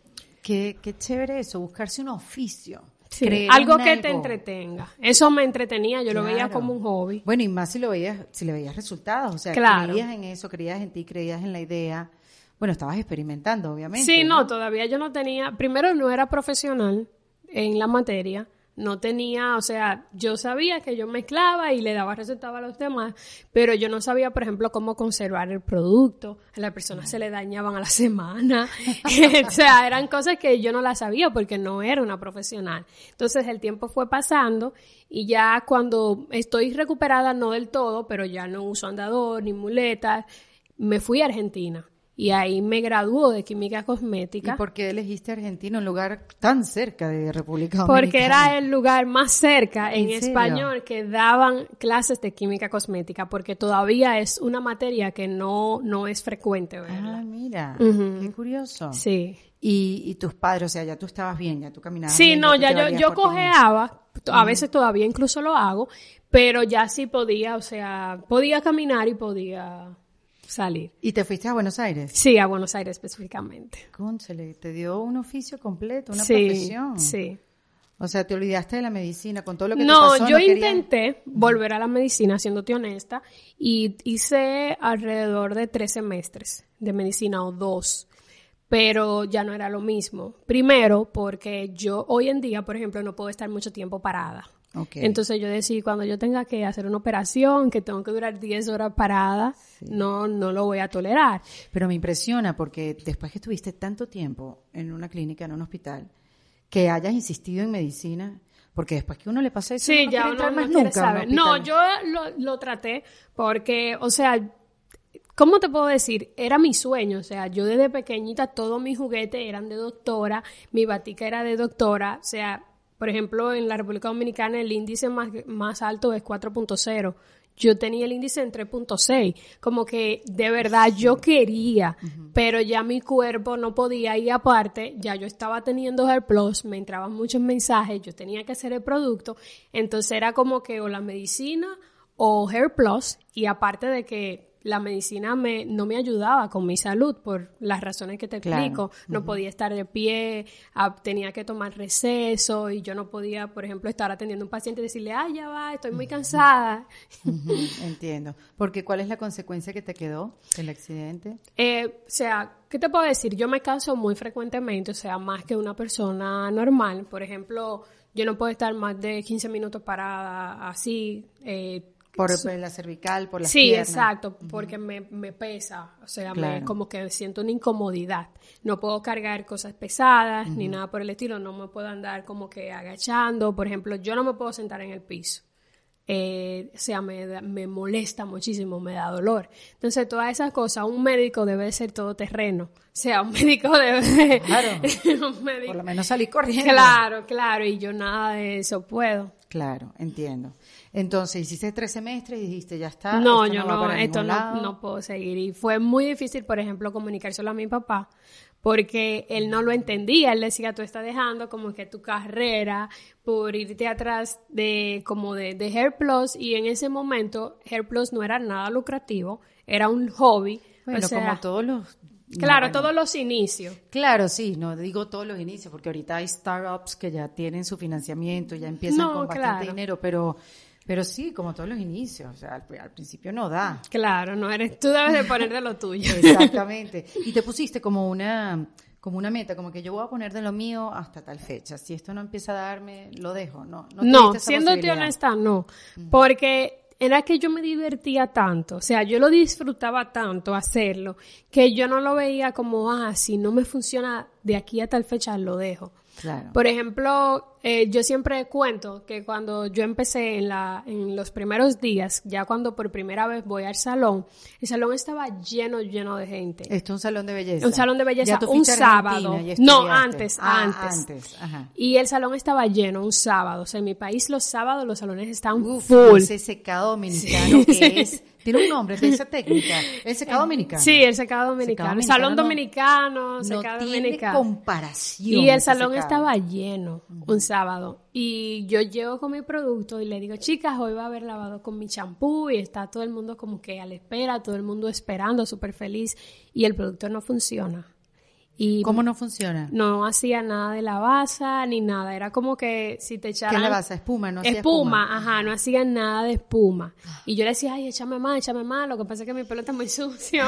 A: qué, qué chévere eso, buscarse un oficio.
B: Sí,
A: creer
B: algo
A: en
B: que te entretenga. Eso me entretenía, yo lo veía como un hobby.
A: Bueno, y más si lo veías, si le veías resultados, o sea,
B: Claro.
A: creías en eso, creías en ti, creías en la idea. Bueno, estabas experimentando, obviamente.
B: Sí, no, todavía yo no tenía, primero no era profesional en la materia, no tenía, o sea, yo sabía que yo mezclaba y le daba resultados a los demás, pero yo no sabía, por ejemplo, cómo conservar el producto, a las personas se le dañaban a la semana, o sea, eran cosas que yo no las sabía porque no era una profesional. Entonces el tiempo fue pasando y ya cuando estoy recuperada, no del todo, pero ya no uso andador ni muletas, me fui a Argentina. Y ahí me graduó de química
A: ¿Y
B: cosmética.
A: por qué elegiste Argentina, un lugar tan cerca de República Dominicana?
B: Porque era el lugar más cerca en,
A: ¿En
B: español que daban clases de química cosmética, porque todavía es una materia que no, no es frecuente
A: Ah,
B: verla.
A: mira,
B: Ujú.
A: qué curioso.
B: Sí.
A: Y, y tus padres, o sea, ya tú estabas bien, ya tú caminabas
B: Sí,
A: bien,
B: no, ya
A: te
B: yo, yo cojeaba, a veces todavía incluso lo hago, pero ya sí podía, o sea, podía caminar y podía salir.
A: ¿Y te fuiste a Buenos Aires?
B: Sí, a Buenos Aires específicamente.
A: Cónchale, te dio un oficio completo, una
B: sí,
A: profesión.
B: sí.
A: O sea, te olvidaste de la medicina con todo lo que
B: No,
A: te pasó.
B: yo
A: querías-
B: intenté volver a la medicina, siéndote honesta, y hice alrededor de tres semestres de medicina o dos, pero ya no era lo mismo. Primero, porque yo hoy en día, por ejemplo, no puedo estar mucho tiempo parada.
A: Ok.
B: Entonces yo decía, cuando yo tenga que hacer una operación, que tengo que durar 10 horas parada, no, no lo voy a tolerar.
A: Pero me impresiona porque después que estuviste tanto tiempo en una clínica, en un hospital, que hayas insistido en medicina, porque después que uno le pasa eso,
B: Sí,
A: no
B: ya uno no
A: más
B: quiere
A: nunca
B: saber. No, yo lo, lo traté porque, o sea, ¿cómo te puedo decir? Era mi sueño, o sea, yo desde pequeñita todos mis juguetes eran de doctora, mi batica era de doctora, o sea, por ejemplo, en la República Dominicana el índice más, más alto es 4.0. Yo tenía el índice en 3.6, como que de verdad yo quería, pero ya mi cuerpo no podía y aparte ya yo estaba teniendo Hair Plus, me entraban muchos mensajes, yo tenía que hacer el producto, entonces era como que o la medicina o Hair Plus y aparte de que la medicina me, no me ayudaba con mi salud por las razones que te
A: Claro.
B: explico. No podía estar de pie, ah, tenía que tomar receso y yo no podía, por ejemplo, estar atendiendo a un paciente y decirle, ay, ya va, estoy muy cansada.
A: Entiendo. Porque ¿cuál es la consecuencia que te quedó del accidente?
B: Eh, o sea, ¿qué te puedo decir? Yo me canso muy frecuentemente, o sea, más que una persona normal. Por ejemplo, yo no puedo estar más de 15 minutos parada así. Eh,
A: Por la cervical, por las
B: sí,
A: piernas.
B: exacto, porque me, me pesa, o sea, me- como que siento una incomodidad. No puedo cargar cosas pesadas ni nada por el estilo, no me puedo andar como que agachando. Por ejemplo, yo no me puedo sentar en el piso. Eh, o sea, me, da- me molesta muchísimo, me da dolor. Entonces, todas esas cosas, un médico debe de ser todoterreno. O sea, un médico debe de...
A: Claro.
B: un médico-
A: Por lo menos salí corriendo.
B: Claro, claro, y yo nada de eso puedo.
A: Claro, entiendo. Entonces, hiciste tres semestres y dijiste, ya está.
B: No,
A: esto
B: yo no,
A: para
B: esto no, no puedo seguir. Y fue muy difícil, por ejemplo, comunicárselo a mi papá, porque él no lo entendía. Él decía, tú estás dejando como que tu carrera por irte atrás de como de, de Hair Plus, y en ese momento Hair Plus no era nada lucrativo, era un hobby.
A: Bueno,
B: o sea,
A: como todos los...
B: Claro,
A: no,
B: todos los inicios.
A: Claro, sí, no digo todos los inicios, porque ahorita hay startups que ya tienen su financiamiento, ya empiezan
B: No,
A: con bastante
B: claro.
A: dinero, pero, pero sí, como todos los inicios, o sea, al, al principio no da.
B: Claro, no eres, tú debes de poner de lo tuyo.
A: Exactamente. Y te pusiste como una, como una meta, como que yo voy a poner de lo mío hasta tal fecha. Si esto no empieza a darme, lo dejo. No,
B: no, no siéndote honesta, no. Porque era que yo me divertía tanto, o sea, yo lo disfrutaba tanto hacerlo, que yo no lo veía como, ah, si no me funciona de aquí a tal fecha, lo dejo. Por ejemplo, eh, yo siempre cuento que cuando yo empecé en, la, en los primeros días, ya cuando por primera vez voy al salón, el salón estaba lleno, lleno de gente.
A: ¿Esto es un salón de belleza?
B: Un salón de belleza, un sábado. No, antes, ah, antes. Y el salón estaba lleno un sábado. O sea, en mi país los sábados los salones están full.
A: Ese secado dominicano que es tiene un nombre de esa técnica. El secado dominicano.
B: Sí, el secado dominicano. El salón dominicano, no, secado
A: no tiene
B: dominicano.
A: comparación.
B: Y el salón estaba lleno un sábado. Y yo llego con mi producto y le digo, chicas, hoy va a haber lavado con mi champú y está todo el mundo como que a la espera, todo el mundo esperando, súper feliz. Y el producto no funciona.
A: ¿Cómo no funciona?
B: No hacía nada de la basa ni nada. Era como que si te echaran...
A: ¿Qué la basa? ¿Espuma? No
B: hacía espuma, ajá. No hacían nada de espuma. Y yo le decía, ay, échame más, échame más. Lo que pasa es que mi pelo está muy sucio.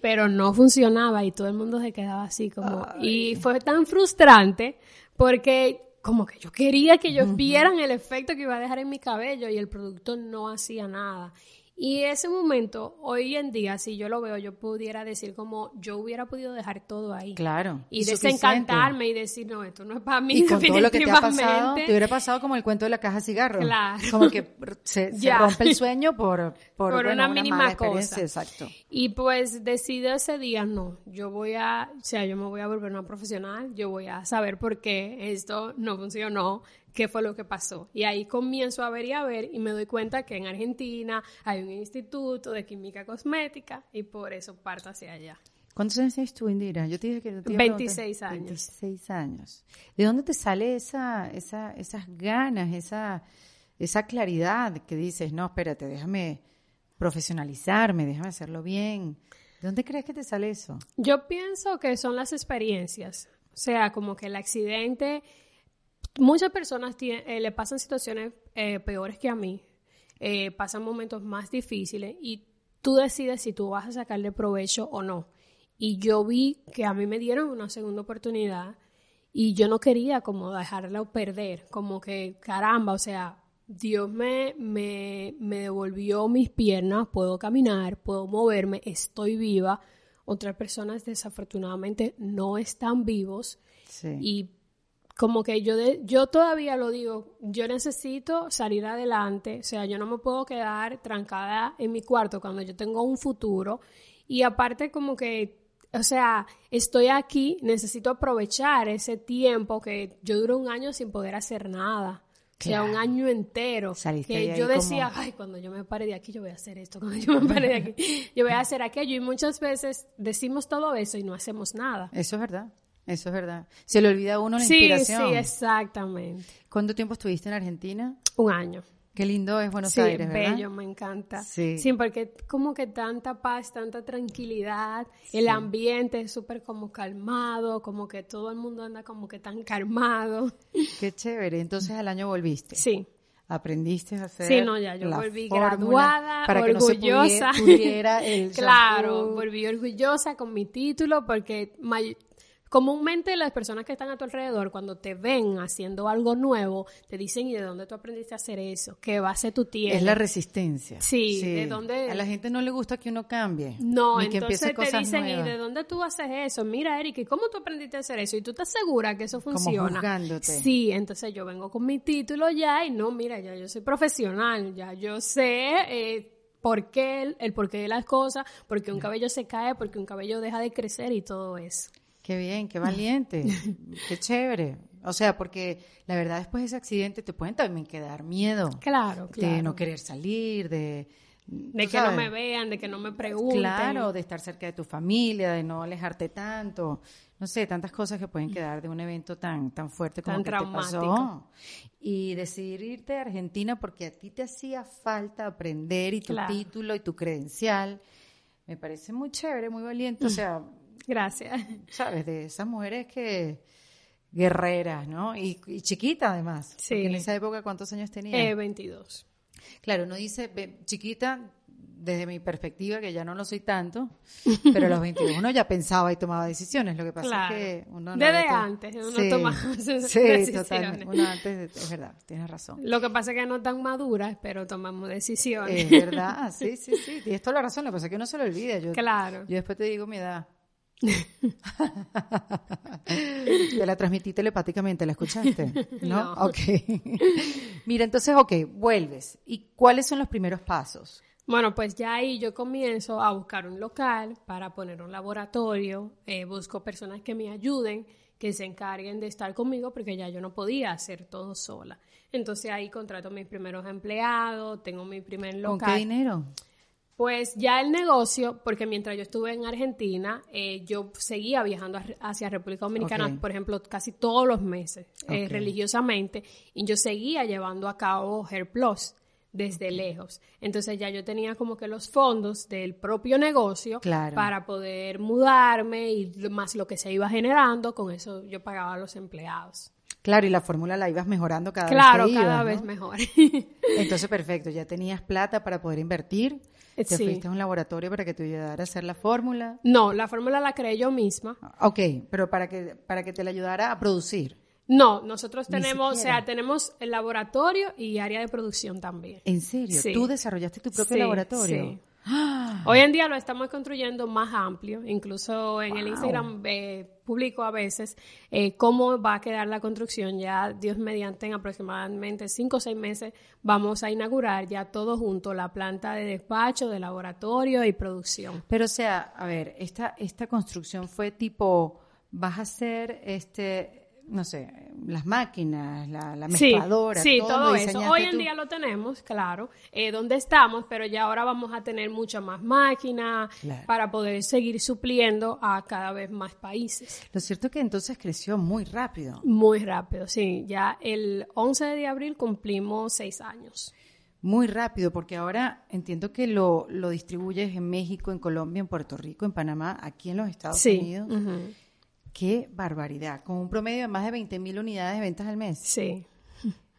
B: Pero no funcionaba y todo el mundo se quedaba así como... Y fue tan frustrante porque como que yo quería que ellos vieran el efecto que iba a dejar en mi cabello y el producto no hacía nada. Y ese momento, hoy en día, si yo lo veo, yo pudiera decir como yo hubiera podido dejar todo ahí.
A: Claro.
B: Y, desencantarme y decir, no, esto no es para mí.
A: Y con todo lo que te ha pasado, te hubiera pasado como el cuento de la caja de cigarros. Claro. Como que se, rompe el sueño por, por, una, mínima cosa. Exacto.
B: Y pues decido ese día, no, yo voy a, o sea, yo me voy a volver una profesional, yo voy a saber por qué esto no funcionó, qué fue lo que pasó. Y ahí comienzo a ver y a ver y me doy cuenta que en Argentina hay un instituto de química cosmética y por eso parto hacia allá.
A: ¿Cuántos años tienes tú, Indira? Yo te dije que...
B: Te 26 años.
A: 26 años. ¿De dónde te sale esa, esa, esas ganas, esa, esa claridad que dices, no, espérate, déjame profesionalizarme, déjame hacerlo bien? ¿De dónde crees que te sale eso?
B: Yo pienso que son las experiencias. O sea, como que el accidente muchas personas eh, le pasan situaciones eh, peores que a mí, eh, pasan momentos más difíciles y tú decides si tú vas a sacarle provecho o no. Y yo vi que a mí me dieron una segunda oportunidad y yo no quería como dejarla perder, como que caramba, o sea, Dios me, me, me devolvió mis piernas, puedo caminar, puedo moverme, estoy viva. Otras personas desafortunadamente no están vivos y como que yo, yo todavía lo digo, yo necesito salir adelante, o sea, yo no me puedo quedar trancada en mi cuarto cuando yo tengo un futuro y aparte como que, o sea, estoy aquí, necesito aprovechar ese tiempo que yo duro un año sin poder hacer nada. O sea, un año entero. que yo decía, ay, cuando yo me pare de aquí, yo voy a hacer esto. Cuando yo me pare de aquí, yo voy a hacer aquello. Y muchas veces decimos todo eso y no hacemos nada.
A: Eso es verdad. Eso es verdad. Se le olvida a uno la inspiración.
B: Sí, exactamente.
A: ¿Cuánto tiempo estuviste en Argentina?
B: Un año.
A: Qué lindo es Buenos Aires, ¿verdad?
B: bello, me encanta. Sí. sí, porque como que tanta paz, tanta tranquilidad, el ambiente es súper como calmado, como que todo el mundo anda como que tan calmado.
A: Qué chévere. Entonces al año volviste.
B: Sí.
A: Aprendiste a hacer
B: Sí, no, ya yo volví graduada, para orgullosa. Que no se pudiera, el claro, volví orgullosa con mi título porque Comúnmente las personas que están a tu alrededor, cuando te ven haciendo algo nuevo, te dicen, ¿y de dónde tú aprendiste a hacer eso? ¿Qué base tú tienes?
A: Es la resistencia.
B: Sí, ¿de dónde?
A: A la gente no le gusta que uno cambie.
B: No, entonces te dicen, ¿y de dónde tú haces eso? Mira, Eric, ¿y cómo tú aprendiste a hacer eso? ¿Y tú estás segura que eso funciona?
A: Como
B: Sí, entonces yo vengo con mi título ya y no, mira, ya yo soy profesional, ya yo sé... Eh, por qué, el, el porqué de las cosas, porque un cabello se cae, porque un cabello deja de crecer y todo eso.
A: Qué bien, qué valiente, qué chévere. O sea, porque la verdad después de ese accidente te pueden también quedar miedo.
B: Claro, claro.
A: De no querer salir, de...
B: De que no me vean, de que no me pregunten.
A: Claro, de estar cerca de tu familia, de no alejarte tanto. No sé, tantas cosas que pueden quedar de un evento tan, tan fuerte como tan que te pasó. Y decidir irte a Argentina porque a ti te hacía falta aprender y tu título y tu credencial. Me parece muy chévere, muy valiente. O sea,
B: Gracias.
A: ¿Sabes? De esas mujeres que guerreras, ¿no? Y, chiquita además. Sí. en esa época, ¿cuántos años tenía?
B: Eh, 22.
A: Claro, no dice chiquita desde mi perspectiva, que ya no lo soy tanto, pero a los 21 ya pensaba y tomaba decisiones. Lo que pasa es que uno no
B: Desde antes, uno
A: sí,
B: toma
A: Sí, totalmente. Uno antes, es verdad, tienes razón.
B: Lo que pasa es que no tan maduras, pero tomamos decisiones.
A: Es verdad, sí, sí, sí. Tienes toda la razón. Lo que pasa es que uno se lo olvida. Yo,
B: claro.
A: Yo después te digo mi edad. te la transmití telepáticamente, ¿la escuchaste? ¿No? Ok. Mira, entonces, ok, vuelves. ¿Y cuáles son los primeros pasos?
B: Bueno, pues ya ahí yo comienzo a buscar un local para poner un laboratorio, eh, busco personas que me ayuden, que se encarguen de estar conmigo, porque ya yo no podía hacer todo sola. Entonces ahí contrato mis primeros empleados, tengo mi primer local.
A: ¿Con qué dinero?
B: Pues ya el negocio, porque mientras yo estuve en Argentina, eh, yo seguía viajando hacia República Dominicana, por ejemplo, casi todos los meses, eh, religiosamente, y yo seguía llevando a cabo Hair Plus desde lejos. Entonces ya yo tenía como que los fondos del propio negocio para poder mudarme y más lo que se iba generando, con eso yo pagaba a los empleados.
A: Claro, y la fórmula la ibas mejorando cada
B: vez
A: Claro,
B: cada vez mejor.
A: Entonces, perfecto, ya tenías plata para poder invertir. ¿Te fuiste a un laboratorio para que te ayudara a hacer la fórmula?
B: No, la fórmula la creé yo misma.
A: Ok, pero para que, para que te la ayudara a producir.
B: No, nosotros tenemos, o sea, tenemos el laboratorio y área de producción también.
A: ¿En serio? ¿Tú desarrollaste tu propio laboratorio?
B: Sí. Hoy en día lo estamos construyendo más amplio, incluso en el Instagram eh, público a veces, eh, cómo va a quedar la construcción. Ya, Dios mediante, en aproximadamente cinco o seis meses vamos a inaugurar ya todo junto, la planta de despacho, de laboratorio y producción.
A: Pero o sea, a ver, esta, esta construcción fue tipo, vas a hacer este no sé, las máquinas, la, la mezcladora.
B: Sí, todo, eso. Hoy en día lo tenemos, claro, eh, donde estamos, pero ya ahora vamos a tener muchas más máquinas para poder seguir supliendo a cada vez más países.
A: Lo cierto es que entonces creció muy rápido.
B: Muy rápido, sí. Ya el 11 de abril cumplimos seis años.
A: Muy rápido, porque ahora entiendo que lo, lo distribuyes en México, en Colombia, en Puerto Rico, en Panamá, aquí en los Estados Unidos. Qué barbaridad, con un promedio de más de 20 mil unidades de ventas al mes.
B: Sí.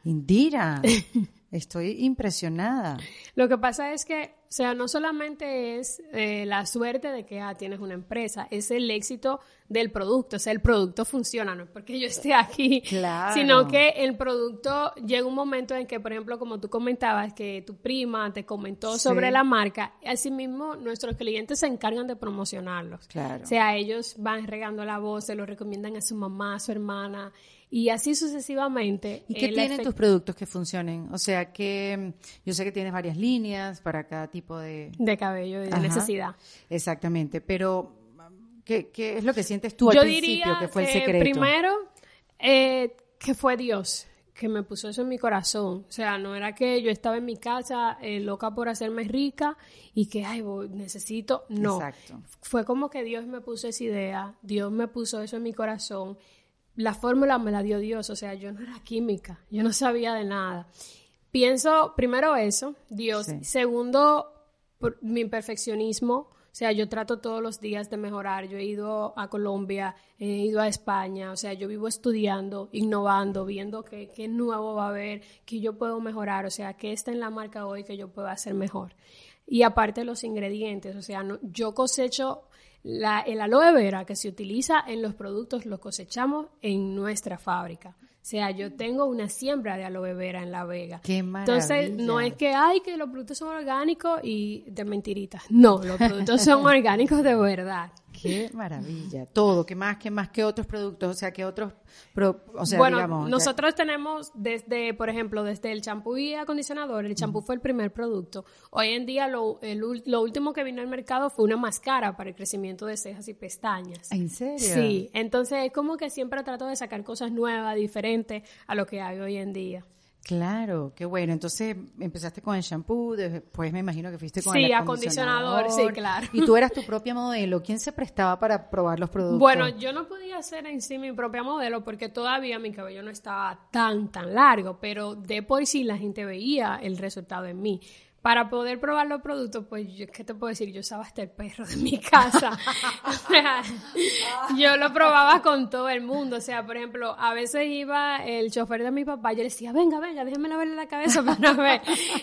A: Indira, estoy impresionada.
B: Lo que pasa es que, sea, no solamente es eh, la suerte de que ah, tienes una empresa, es el éxito del producto, o sea, el producto funciona, no es porque yo esté aquí, sino que el producto llega un momento en que, por ejemplo, como tú comentabas, que tu prima te comentó sobre la marca, asimismo nuestros clientes se encargan de promocionarlos.
A: Claro.
B: O sea, ellos van regando la voz, se lo recomiendan a su mamá, a su hermana, y así sucesivamente.
A: ¿Y qué tienen tus productos que funcionen? O sea, que yo sé que tienes varias líneas para cada tipo de...
B: De cabello y de necesidad.
A: Exactamente, pero ¿qué, es lo que sientes tú al principio que fue el secreto?
B: primero, eh, que fue Dios que me puso eso en mi corazón. O sea, no era que yo estaba en mi casa eh, loca por hacerme rica y que, ay, necesito. No. Exacto. Fue como que Dios me puso esa idea, Dios me puso eso en mi corazón la fórmula me la dio Dios, o sea, yo no era química, yo no sabía de nada. Pienso, primero eso, Dios. Segundo, mi perfeccionismo. O sea, yo trato todos los días de mejorar. Yo he ido a Colombia, he ido a España. O sea, yo vivo estudiando, innovando, viendo qué, qué nuevo va a haber, qué yo puedo mejorar. O sea, qué está en la marca hoy que yo puedo hacer mejor. Y aparte los ingredientes. O sea, no, yo cosecho la, el aloe vera que se utiliza en los productos lo cosechamos en nuestra fábrica. O sea, yo tengo una siembra de aloe vera en La Vega.
A: Qué maravilla.
B: Entonces, no es que, ay, que los productos son orgánicos y de mentiritas. No, los productos son orgánicos de verdad.
A: Qué maravilla. Todo, que más, que más que otros productos, o sea, que otros, o sea,
B: bueno, nosotros tenemos desde, por ejemplo, desde el champú y acondicionador, el champú fue el primer producto. Hoy en día lo, lo último que vino al mercado fue una máscara para el crecimiento de cejas y pestañas.
A: ¿En serio?
B: Sí, entonces es como que siempre trato de sacar cosas nuevas, diferentes a lo que hay hoy en día.
A: Claro, qué bueno. Entonces empezaste con el shampoo, después me imagino que fuiste con
B: sí,
A: el
B: acondicionador. Sí, claro.
A: Y tú eras tu propia modelo. ¿Quién se prestaba para probar los productos?
B: Bueno, yo no podía hacer en sí mi propia modelo porque todavía mi cabello no estaba tan, tan largo, pero de por sí la gente veía el resultado en mí. Para poder probar los productos, pues, ¿qué te puedo decir? Yo usaba hasta el perro de mi casa. yo lo probaba con todo el mundo. O sea, por ejemplo, a veces iba el chofer de mi papá, yo le decía, venga, venga, déjeme lavarle la cabeza para ver.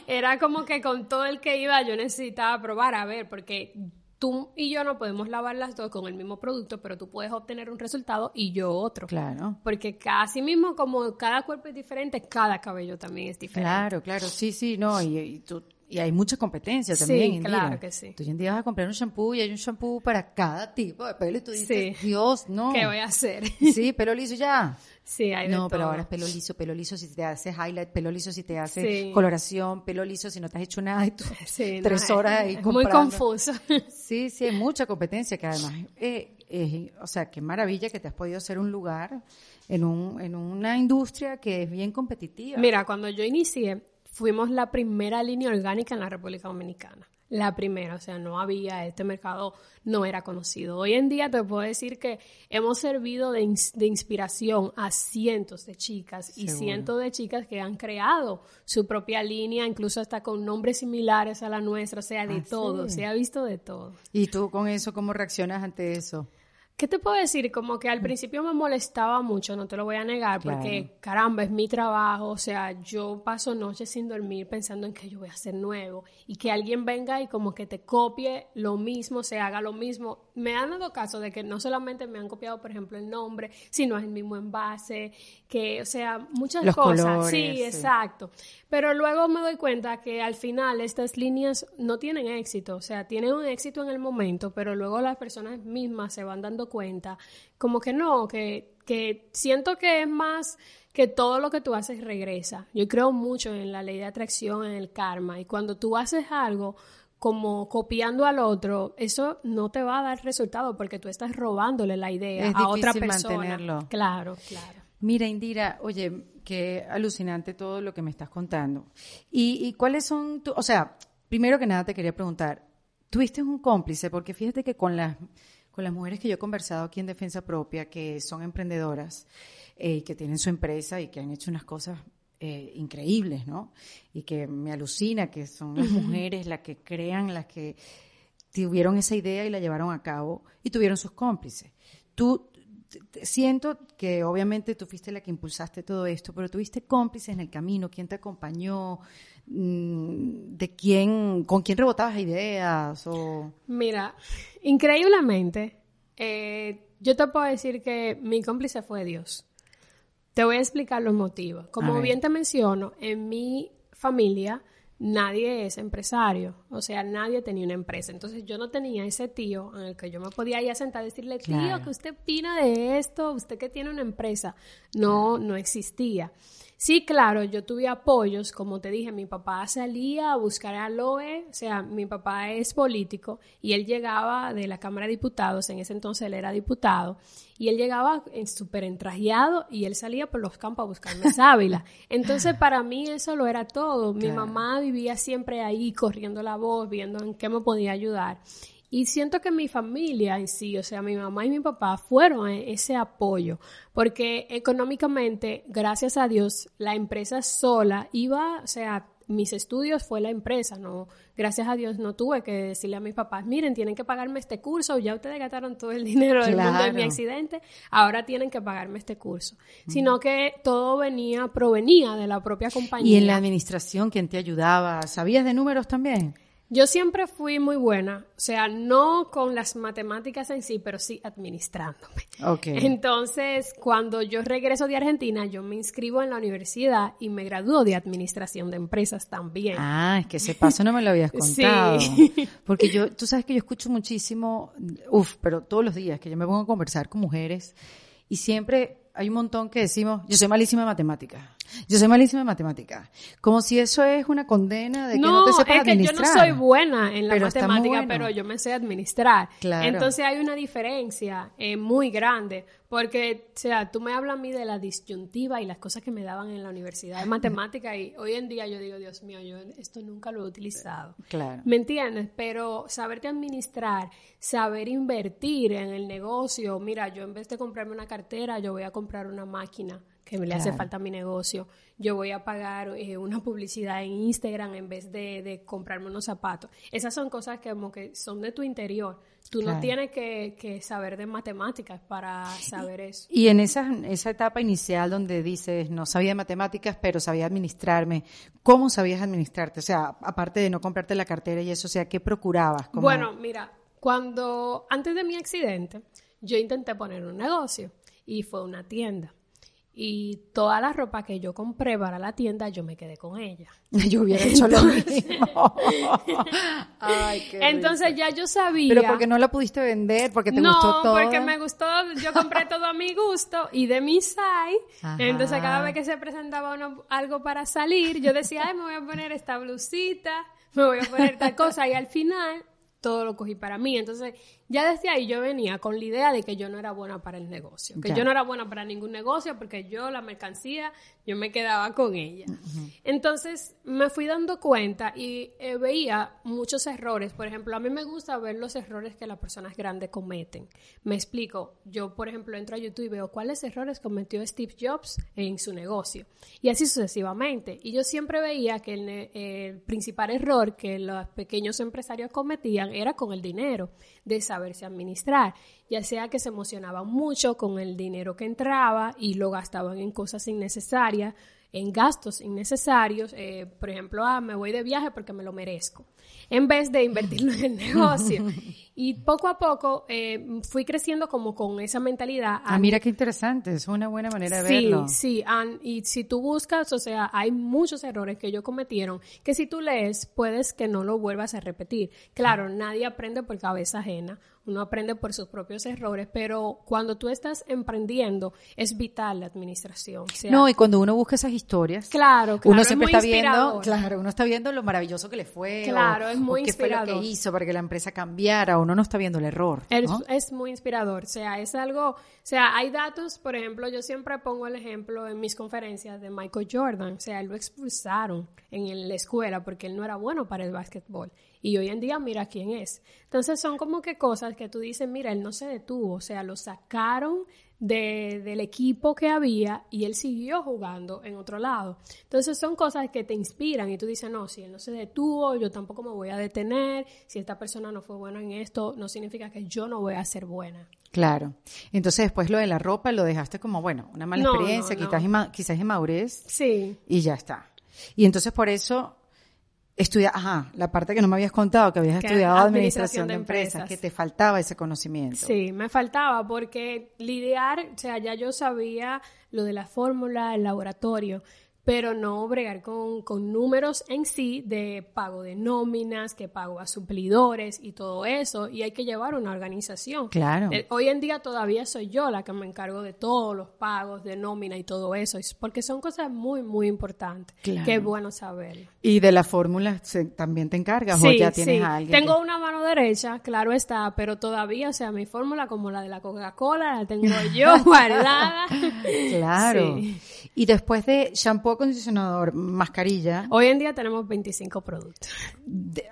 B: Era como que con todo el que iba yo necesitaba probar, a ver, porque tú y yo no podemos lavar las dos con el mismo producto, pero tú puedes obtener un resultado y yo otro.
A: Claro.
B: Porque casi mismo como cada cuerpo es diferente, cada cabello también es diferente.
A: Claro, claro, sí, sí, no, y, tú y hay mucha competencia también.
B: Sí, claro que sí.
A: Tú hoy en día vas a comprar un shampoo y hay un shampoo para cada tipo de pelo y tú dices, Dios, no.
B: ¿Qué voy a hacer?
A: Sí, pelo liso ya.
B: Sí, hay
A: No, pero ahora es pelo liso, pelo liso si te hace highlight, pelo liso si te hace coloración, pelo liso si no te has hecho nada y tú tres horas ahí
B: es muy confuso.
A: Sí, sí, hay mucha competencia que además, eh, o sea, qué maravilla que te has podido hacer un lugar en, un, en una industria que es bien competitiva.
B: Mira, cuando yo inicié, fuimos la primera línea orgánica en la República Dominicana la primera, o sea, no había, este mercado no era conocido. Hoy en día te puedo decir que hemos servido de, inspiración a cientos de chicas y cientos de chicas que han creado su propia línea, incluso hasta con nombres similares a la nuestra, o sea, de ah, todo, se ha visto de todo.
A: ¿Y tú con eso cómo reaccionas ante eso?
B: ¿Qué te puedo decir? Como que al mm. principio me molestaba mucho, no te lo voy a negar, porque caramba, es mi trabajo, o sea, yo paso noches sin dormir pensando en que yo voy a hacer nuevo y que alguien venga y como que te copie lo mismo, se haga lo mismo. Me han dado caso de que no solamente me han copiado, por ejemplo, el nombre, sino el mismo envase, que, o sea, muchas cosas. sí, exacto. Pero luego me doy cuenta que al final estas líneas no tienen éxito, o sea, tienen un éxito en el momento, pero luego las personas mismas se van dando cuenta, como que no, que, que siento que es más que todo lo que tú haces regresa. Yo creo mucho en la ley de atracción, en el karma, y cuando tú haces algo como copiando al otro, eso no te va a dar resultado porque tú estás robándole la idea a otra persona.
A: Mantenerlo.
B: Claro, claro.
A: Mira, Indira, oye, qué alucinante todo lo que me estás contando. ¿Y, cuáles son, tu, o sea, primero que nada te quería preguntar, ¿tuviste un cómplice? Porque fíjate que con las, con las mujeres que yo he conversado aquí en Defensa Propia, que son emprendedoras, eh, que tienen su empresa y que han hecho unas cosas eh, increíbles, ¿no? Y que me alucina que son las mujeres las que crean, las que tuvieron esa idea y la llevaron a cabo y tuvieron sus cómplices. ¿Tú siento que obviamente tú fuiste la que impulsaste todo esto, pero tuviste cómplices en el camino, quién te acompañó, de quién, con quién rebotabas ideas o...
B: Mira, increíblemente, eh, yo te puedo decir que mi cómplice fue Dios. Te voy a explicar los motivos. Como bien te menciono, en mi familia nadie es empresario, o sea, nadie tenía una empresa. Entonces yo no tenía ese tío en el que yo me podía ir a sentar y decirle, tío, ¿qué usted opina de esto? Usted que tiene una empresa. No, no existía. Sí, claro, yo tuve apoyos, como te dije, mi papá salía a buscar a Loe, o sea, mi papá es político y él llegaba de la Cámara de Diputados, en ese entonces él era diputado, y él llegaba súper entrajeado y él salía por los campos a buscarme sábila. Entonces, para mí eso lo era todo. Mi mamá vivía siempre ahí, corriendo la voz, viendo en qué me podía ayudar. Y siento que mi familia en sí, o sea, mi mamá y mi papá fueron ese apoyo, porque económicamente, gracias a Dios, la empresa sola iba, o sea, mis estudios fue la empresa, no, gracias a Dios no tuve que decirle a mis papás, miren, tienen que pagarme este curso, ya ustedes gastaron todo el dinero del mundo de mi accidente, ahora tienen que pagarme este curso, sino que todo venía, provenía de la propia compañía.
A: Y en la administración, ¿quién te ayudaba? ¿Sabías de números también?
B: Yo siempre fui muy buena, o sea, no con las matemáticas en sí, pero sí administrándome.
A: Okay.
B: Entonces, cuando yo regreso de Argentina, yo me inscribo en la universidad y me gradúo de administración de empresas también.
A: Ah, es que ese paso no me lo habías contado. Sí. Porque yo, tú sabes que yo escucho muchísimo, uff, pero todos los días que yo me pongo a conversar con mujeres y siempre hay un montón que decimos, yo soy malísima en matemáticas. Yo soy malísima en matemáticas. Como si eso es una condena de que no, te sepas administrar.
B: es que yo no soy buena en la matemática, pero yo me sé administrar. Claro. Entonces hay una diferencia eh, muy grande. Porque, o sea, tú me hablas a mí de la disyuntiva y las cosas que me daban en la universidad de matemática y hoy en día yo digo, Dios mío, yo esto nunca lo he utilizado.
A: Claro.
B: ¿Me entiendes? Pero saberte administrar, saber invertir en el negocio. Mira, yo en vez de comprarme una cartera, yo voy a comprar una máquina que le hace falta a mi negocio. Yo voy a pagar eh, una publicidad en Instagram en vez de, de, comprarme unos zapatos. Esas son cosas que como que son de tu interior. Tú no tienes que, que, saber de matemáticas para saber eso.
A: Y en esa, esa etapa inicial donde dices, no sabía matemáticas, pero sabía administrarme, ¿cómo sabías administrarte? O sea, aparte de no comprarte la cartera y eso, o sea, ¿qué procurabas?
B: Bueno, mira, cuando, antes de mi accidente, yo intenté poner un negocio y fue una tienda. Y toda la ropa que yo compré para la tienda, yo me quedé con ella.
A: Yo hubiera hecho lo mismo.
B: Ay, qué Entonces ya yo sabía.
A: Pero porque no la pudiste vender, porque te gustó todo.
B: No, porque me gustó, yo compré todo a mi gusto y de mi size. Entonces cada vez que se presentaba algo para salir, yo decía, ay, me voy a poner esta blusita, me voy a poner tal cosa. Y al final todo lo cogí para mí. Entonces, ya desde ahí yo venía con la idea de que yo no era buena para el negocio, que yo no era buena para ningún negocio porque yo la mercancía, yo me quedaba con ella. Entonces, me fui dando cuenta y eh, veía muchos errores. Por ejemplo, a mí me gusta ver los errores que las personas grandes cometen. Me explico, yo, por ejemplo, entro a YouTube y veo cuáles errores cometió Steve Jobs en su negocio. Y así sucesivamente. Y yo siempre veía que el principal error que los pequeños empresarios cometían era con el dinero, de saberse administrar, ya sea que se emocionaban mucho con el dinero que entraba y lo gastaban en cosas innecesarias, en gastos innecesarios, eh, por ejemplo, ah, me voy de viaje porque me lo merezco en vez de invertirlo en el negocio. Y poco a poco eh, fui creciendo como con esa mentalidad.
A: Ah, mira qué interesante, es una buena manera de verlo.
B: Sí, sí, y si tú buscas, o sea, hay muchos errores que ellos cometieron que si tú lees, puedes que no lo vuelvas a repetir. Claro, nadie aprende por cabeza ajena, uno aprende por sus propios errores, pero cuando tú estás emprendiendo es vital la administración.
A: no, y cuando uno busca esas historias,
B: claro,
A: uno siempre está viendo, claro, uno está viendo lo maravilloso que le fue,
B: claro, es muy inspirador.
A: Qué fue lo que hizo para que la empresa cambiara, uno no está viendo el error.
B: Es, muy inspirador, o sea, es algo, o sea, hay datos, por ejemplo, yo siempre pongo el ejemplo en mis conferencias de Michael Jordan, o sea, él lo expulsaron en la escuela porque él no era bueno para el básquetbol y hoy en día mira quién es. Entonces son como que cosas que tú dices, mira, él no se detuvo, o sea, lo sacaron de, del equipo que había y él siguió jugando en otro lado. Entonces son cosas que te inspiran y tú dices, no, si él no se detuvo, yo tampoco me voy a detener, si esta persona no fue buena en esto, no significa que yo no voy a ser buena.
A: Claro. Entonces después lo de la ropa lo dejaste como, bueno, una mala experiencia, Quizás, quizás inmadurez.
B: Sí.
A: Y ya está. Y entonces por eso Estudia, ajá, la parte que no me habías contado, que habías estudiado administración, de, empresas, que te faltaba ese conocimiento.
B: Sí, me faltaba porque lidiar, o sea, ya yo sabía lo de la fórmula, el laboratorio, pero no bregar con, con, números en sí de pago de nóminas, que pago a suplidores y todo eso, y hay que llevar una organización.
A: Claro.
B: Eh, hoy en día todavía soy yo la que me encargo de todos los pagos de nómina y todo eso, porque son cosas muy, muy importantes, claro. que es bueno saber.
A: ¿Y de la fórmula también te encargas o ya tienes a alguien?
B: Tengo una mano derecha, claro está, pero todavía, o sea, mi fórmula como la de la Coca-Cola la tengo yo guardada.
A: claro. Y después de shampoo acondicionador, mascarilla.
B: Hoy en día tenemos 25 productos.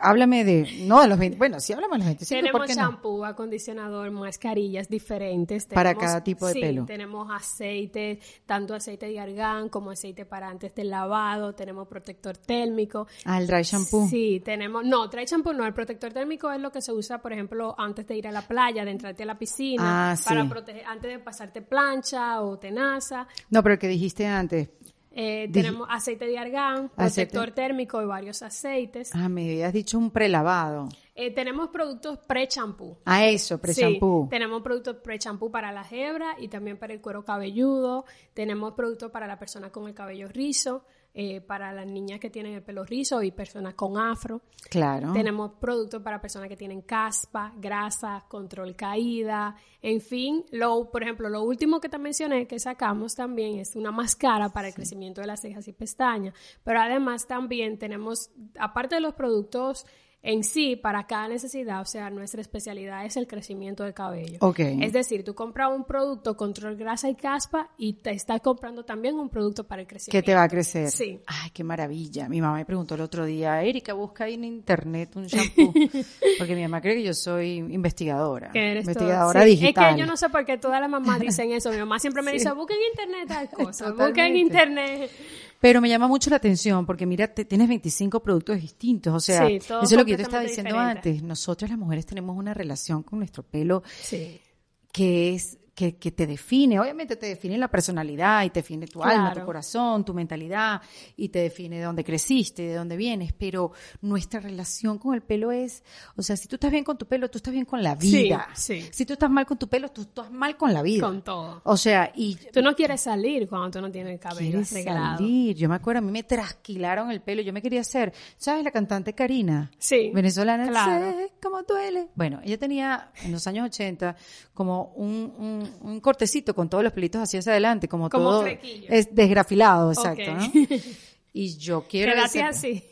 A: háblame de, no de los 20, bueno, sí háblame de los 25.
B: Tenemos shampoo, acondicionador, mascarillas diferentes.
A: para cada tipo de pelo.
B: Tenemos aceite, tanto aceite de argán como aceite para antes del lavado, tenemos protector térmico.
A: Ah, el dry shampoo.
B: Sí, tenemos, no, dry shampoo no, el protector térmico es lo que se usa, por ejemplo, antes de ir a la playa, de entrarte a la piscina,
A: ah,
B: para proteger, antes de pasarte plancha o tenaza.
A: No, pero el que dijiste antes,
B: eh, tenemos aceite de argán, protector térmico y varios aceites.
A: Ah, me habías dicho un prelavado.
B: Eh, tenemos productos pre-champú.
A: Ah, eso, pre-champú.
B: Sí, tenemos productos pre-champú para la hebra y también para el cuero cabelludo. Tenemos productos para la persona con el cabello rizo. Eh, para las niñas que tienen el pelo rizo y personas con afro.
A: Claro.
B: Tenemos productos para personas que tienen caspa, grasa, control caída, en fin, lo, por ejemplo, lo último que te mencioné que sacamos también es una máscara para el crecimiento de las cejas y pestañas, pero además también tenemos, aparte de los productos en sí, para cada necesidad, o sea, nuestra especialidad es el crecimiento del cabello.
A: Ok.
B: Es decir, tú compras un producto control grasa y caspa y te estás comprando también un producto para el crecimiento.
A: Que te va a crecer.
B: Sí.
A: Ay, qué maravilla. Mi mamá me preguntó el otro día, Erika, busca ahí en internet un shampoo. Porque mi mamá cree que yo soy investigadora.
B: Que eres
A: investigadora
B: sí.
A: digital.
B: Es que yo no sé por qué todas las mamás dicen eso. Mi mamá siempre me dice, busca en internet tal cosa, busca en internet.
A: Pero me llama mucho la atención porque mira, te- tienes 25 productos distintos. O sea,
B: Sí,
A: eso es lo que yo te estaba diciendo antes. Nosotras las mujeres tenemos una relación con nuestro pelo
B: Sí.
A: que es que, que te define, obviamente te define la personalidad y te define tu alma, tu
B: Claro.
A: corazón, tu mentalidad y te define de dónde creciste, de dónde vienes, pero nuestra relación con el pelo es, o sea, si tú estás bien con tu pelo, tú estás bien con la
B: Sí,
A: vida.
B: sí.
A: Si tú estás mal con tu pelo, tú estás mal con la vida.
B: Con todo.
A: O sea, y
B: Tú no quieres salir cuando tú no tienes el cabello
A: quieres
B: arreglado.
A: salir. Yo me acuerdo, a mí me trasquilaron el pelo. Yo me quería hacer, ¿sabes? La cantante Karina.
B: Sí,
A: Venezolana.
B: claro.
A: Cómo duele. Bueno, ella tenía en los años 80 como un, un, un cortecito con todos los pelitos hacia hacia adelante, como,
B: Como
A: todo es desgrafilado, exacto. Y yo quiero ese-
B: así.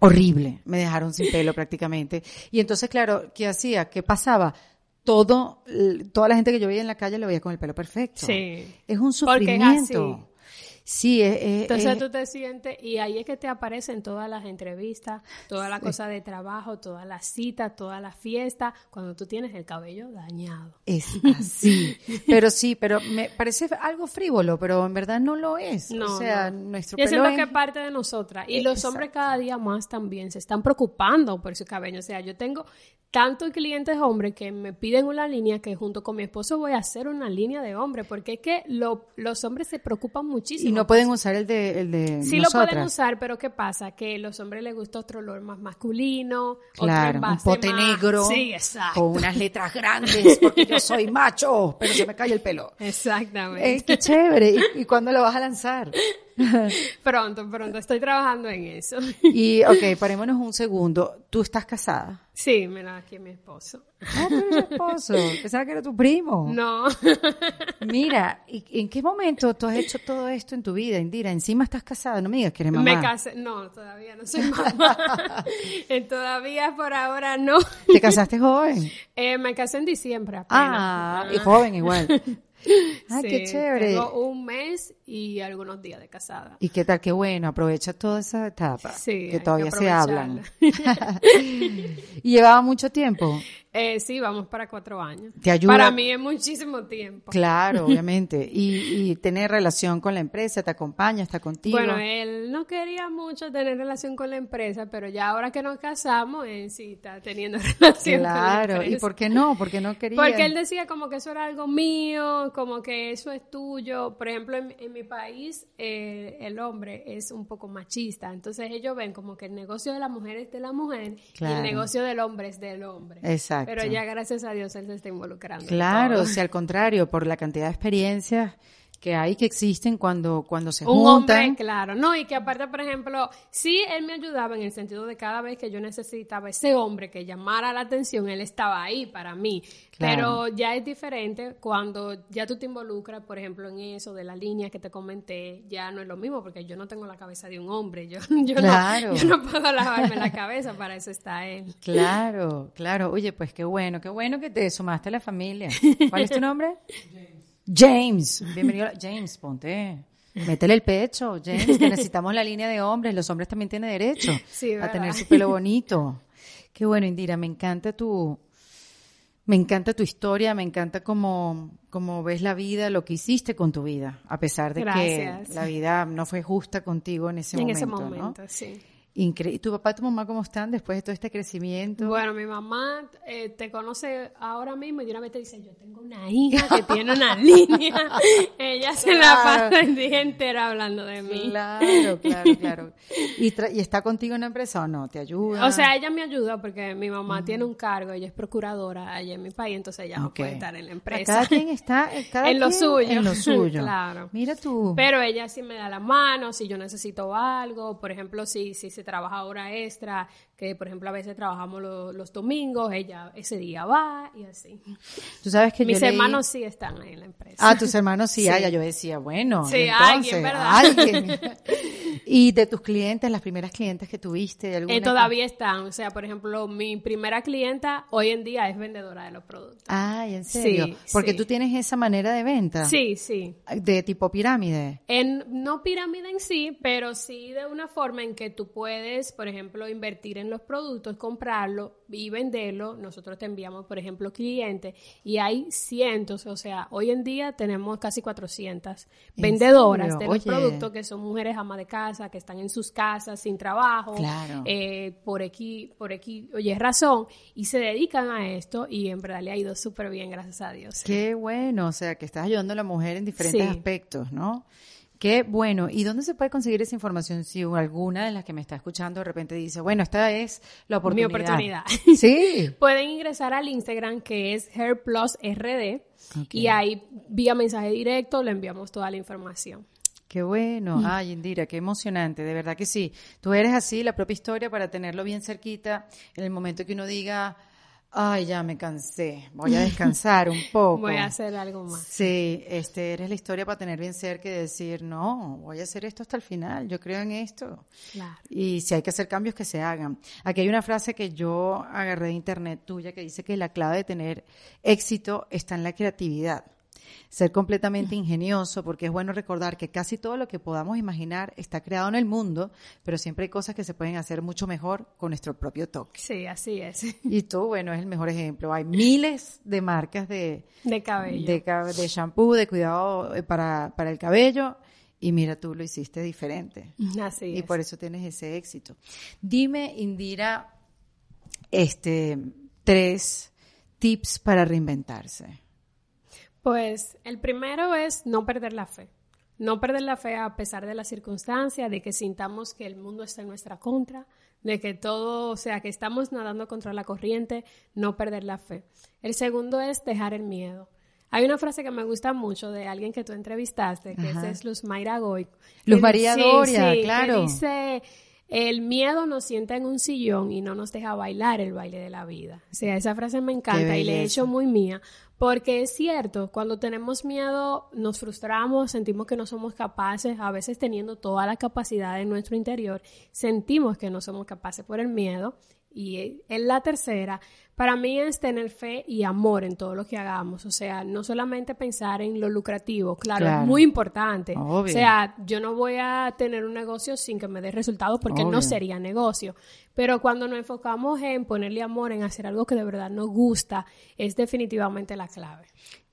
A: horrible, me dejaron sin pelo prácticamente. Y entonces, claro, ¿qué hacía? ¿Qué pasaba? Todo, toda la gente que yo veía en la calle lo veía con el pelo perfecto.
B: Sí.
A: Es un sufrimiento. Sí, es, es-
B: Entonces
A: es-
B: tú te sientes, y ahí es que te aparecen todas las entrevistas, todas las cosas de trabajo, todas las citas, todas las fiestas, cuando tú tienes el cabello dañado.
A: es así. pero sí, pero me parece algo frívolo, pero en verdad no lo es.
B: No,
A: o sea,
B: no.
A: nuestro
B: Yo
A: pelo es...
B: que es parte de nosotras. Y los
A: Exacto.
B: hombres cada día más también se están preocupando por su cabello. O sea, yo tengo tantos clientes hombres que me piden una línea que junto con mi esposo voy a hacer una línea de hombre, porque es que lo- los hombres se preocupan muchísimo.
A: Y no pueden usar el de, el de
B: Sí lo pueden usar, pero ¿qué pasa? Que a los hombres les gusta otro olor más masculino, otro
A: Claro, un
B: envase
A: pote
B: más-
A: negro.
B: Sí, exacto.
A: O unas letras grandes, porque yo soy macho, pero se me cae el pelo.
B: Exactamente.
A: Eh, qué chévere. ¿Y, y cuándo lo vas a lanzar?
B: Pronto, pronto. Estoy trabajando en eso.
A: Y, ok, parémonos un segundo. ¿Tú estás casada?
B: Sí, mira, aquí mi esposo.
A: Ah, eres su esposo. Pensaba que era tu primo.
B: No.
A: Mira, ¿y ¿en qué momento tú has hecho todo esto en tu vida, Indira? Encima estás casada, no me digas que eres mamá.
B: Me casé. No, todavía no soy mamá. Eh, todavía por ahora no.
A: ¿Te casaste joven?
B: Eh, me casé en diciembre apenas.
A: Ah, y joven igual. Ay,
B: Sí,
A: qué chévere.
B: Tengo un mes y algunos días de casada.
A: Y qué tal, qué bueno, aprovecha toda esa etapa
B: Sí,
A: que
B: que
A: todavía se hablan. y llevaba mucho tiempo.
B: Eh, sí, vamos para cuatro años.
A: ¿Te ayuda?
B: Para mí es muchísimo tiempo.
A: Claro, obviamente. Y, y tener relación con la empresa, te acompaña, está contigo.
B: Bueno, él no quería mucho tener relación con la empresa, pero ya ahora que nos casamos, él sí está teniendo relación con la
A: claro. ¿Y por qué no? Porque no quería.
B: Porque él decía como que eso era algo mío, como que eso es tuyo. Por ejemplo, en, en mi país eh, el hombre es un poco machista, entonces ellos ven como que el negocio de la mujer es de la mujer y
A: Claro.
B: el negocio del hombre es del hombre.
A: Exacto.
B: Pero ya gracias a Dios él se está involucrando.
A: Claro, o sea, al contrario, por la cantidad de experiencias que hay que existen cuando, cuando se
B: un
A: juntan.
B: hombre, claro, no, y que aparte, por ejemplo, sí él me ayudaba en el sentido de cada vez que yo necesitaba ese hombre que llamara la atención, él estaba ahí para mí.
A: Claro.
B: Pero ya es diferente cuando ya tú te involucras, por ejemplo, en eso de la línea que te comenté, ya no es lo mismo porque yo no tengo la cabeza de un hombre, yo, yo,
A: Claro.
B: no, yo no puedo lavarme la cabeza, para eso está él.
A: Claro, claro. Oye, pues qué bueno, qué bueno que te sumaste a la familia. ¿Cuál es tu nombre? James. Bienvenido. a- James, ponte. Métele el pecho, James, que necesitamos la línea de hombres. Los hombres también tienen derecho
B: Sí,
A: a tener su pelo bonito. Qué bueno, Indira, me encanta tu, me encanta tu historia, me encanta cómo, cómo ves la vida, lo que hiciste con tu vida, a pesar de
B: Gracias.
A: que la vida no fue justa contigo en ese
B: en
A: momento.
B: ese
A: ¿no?
B: momento, sí.
A: Incre- ¿Y tu papá y tu mamá cómo están después de todo este crecimiento?
B: Bueno, mi mamá eh, te conoce ahora mismo y de una vez te dice, yo tengo una hija que tiene una línea. Ella se la pasa el día entero hablando de mí.
A: Claro, claro, claro. ¿Y, tra- ¿Y está contigo en la empresa o no? ¿Te ayuda?
B: O sea, ella me ayuda porque mi mamá tiene un cargo, ella es procuradora allá en mi país, entonces ella no
A: Ok.
B: puede estar en la empresa.
A: Cada quien está cada
B: En lo suyo.
A: En lo suyo.
B: Claro.
A: Mira tú.
B: Pero ella sí me da la mano si yo necesito algo. Por ejemplo, si, si se trabaja hora extra, que por ejemplo a veces trabajamos lo- los domingos, ella ese día va y así.
A: Tú sabes que
B: Mis
A: yo leí-
B: hermanos sí están ahí en la empresa.
A: Ah, tus hermanos sí,
B: Sí.
A: ah, ya yo decía, bueno,
B: Sí,
A: entonces,
B: alguien, ¿verdad?
A: alguien. ¿Y de tus clientes, las primeras clientes que tuviste? Alguna
B: Eh, todavía están. O sea, por ejemplo, mi primera clienta hoy en día es vendedora de los productos.
A: Ay, ¿en serio?
B: Sí,
A: Porque
B: sí.
A: tú tienes esa manera de venta.
B: Sí, sí.
A: De tipo pirámide.
B: En, no pirámide en sí, pero sí de una forma en que tú puedes, por ejemplo, invertir en los productos, comprarlo y venderlo. Nosotros te enviamos, por ejemplo, clientes y hay cientos, o sea, hoy en día tenemos casi 400
A: ¿En
B: vendedoras de los
A: Oye.
B: productos que son mujeres amas de casa, que están en sus casas sin trabajo,
A: Claro.
B: eh, por aquí, por aquí, oye, razón, y se dedican a esto y en verdad le ha ido súper bien, gracias a Dios.
A: Qué bueno, o sea, que estás ayudando a la mujer en diferentes
B: Sí.
A: aspectos, ¿no? Qué bueno. ¿Y dónde se puede conseguir esa información? Si alguna de las que me está escuchando de repente dice, bueno, esta es la
B: Mi
A: oportunidad.
B: oportunidad.
A: Sí.
B: Pueden ingresar al Instagram que es HairPlusRD y ahí vía mensaje directo le enviamos toda la información.
A: Qué bueno. Ay, Indira, qué emocionante. De verdad que sí. Tú eres así, la propia historia para tenerlo bien cerquita en el momento que uno diga, ay, ya me cansé, voy a descansar un poco.
B: Voy a hacer algo más.
A: Sí, este, eres la historia para tener bien cerca y decir, no, voy a hacer esto hasta el final, yo creo en esto.
B: Claro.
A: Y si hay que hacer cambios, que se hagan. Aquí hay una frase que yo agarré de internet tuya que dice que la clave de tener éxito está en la creatividad. Ser completamente ingenioso, porque es bueno recordar que casi todo lo que podamos imaginar está creado en el mundo, pero siempre hay cosas que se pueden hacer mucho mejor con nuestro propio toque.
B: Sí, así es.
A: Y tú, bueno, es el mejor ejemplo. Hay miles de marcas de,
B: De cabello.
A: de, shampoo, de cuidado eh, para, para el cabello, y mira, tú lo hiciste diferente.
B: Así
A: Y
B: es.
A: por eso tienes ese éxito. Dime, Indira, este, tres tips para reinventarse.
B: Pues el primero es no perder la fe. No perder la fe a pesar de las circunstancias, de que sintamos que el mundo está en nuestra contra, de que todo, o sea, que estamos nadando contra la corriente, no perder la fe. El segundo es dejar el miedo. Hay una frase que me gusta mucho de alguien que tú entrevistaste, que
A: Ajá.
B: es Luz Mayra Goy.
A: Luz María Doria,
B: sí,
A: claro.
B: dice, el miedo nos sienta en un sillón y no nos deja bailar el baile de la vida. O sea, esa frase me encanta y le he hecho muy mía, porque es cierto, cuando tenemos miedo nos frustramos, sentimos que no somos capaces, a veces teniendo toda la capacidad en nuestro interior, sentimos que no somos capaces por el miedo. Y en la tercera, para mí es tener fe y amor en todo lo que hagamos. O sea, no solamente pensar en lo lucrativo, claro,
A: Claro.
B: es muy importante.
A: Obvio.
B: O sea, yo no voy a tener un negocio sin que me dé resultados porque
A: Obvio.
B: no sería negocio. Pero cuando nos enfocamos en ponerle amor, en hacer algo que de verdad nos gusta, es definitivamente la clave.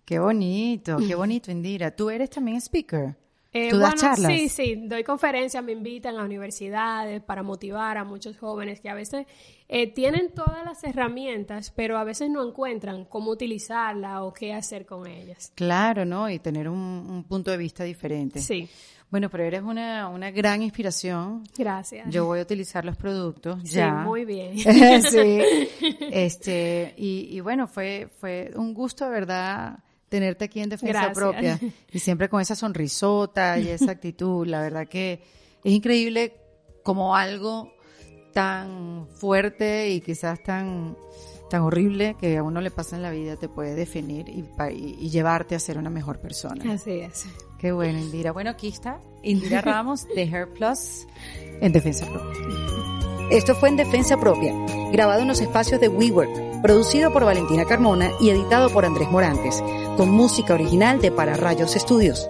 A: Qué bonito, qué bonito, Indira. Tú eres también speaker.
B: Eh,
A: Tú das
B: bueno,
A: charlas.
B: Sí, sí, doy conferencias, me invitan a universidades para motivar a muchos jóvenes que a veces eh, tienen todas las herramientas, pero a veces no encuentran cómo utilizarlas o qué hacer con ellas.
A: Claro, ¿no? Y tener un, un punto de vista diferente.
B: Sí,
A: Bueno, pero eres una, una gran inspiración.
B: gracias.
A: Yo voy a utilizar los productos
B: sí,
A: ya.
B: muy bien.
A: sí. Este, y, y bueno, fue, fue un gusto, de verdad, tenerte aquí en Defensa
B: Gracias.
A: Propia. Y siempre con esa sonrisota y esa actitud. La verdad que es increíble como algo tan fuerte y quizás tan, tan horrible que a uno le pasa en la vida te puede definir y, y llevarte a ser una mejor persona.
B: Así es.
A: Qué bueno, Indira. Bueno, aquí está Indira Ramos de Hair Plus en Defensa Propia.
C: Esto fue en Defensa Propia, grabado en los espacios de WeWork, producido por Valentina Carmona y editado por Andrés Morantes, con música original de Para Rayos Estudios.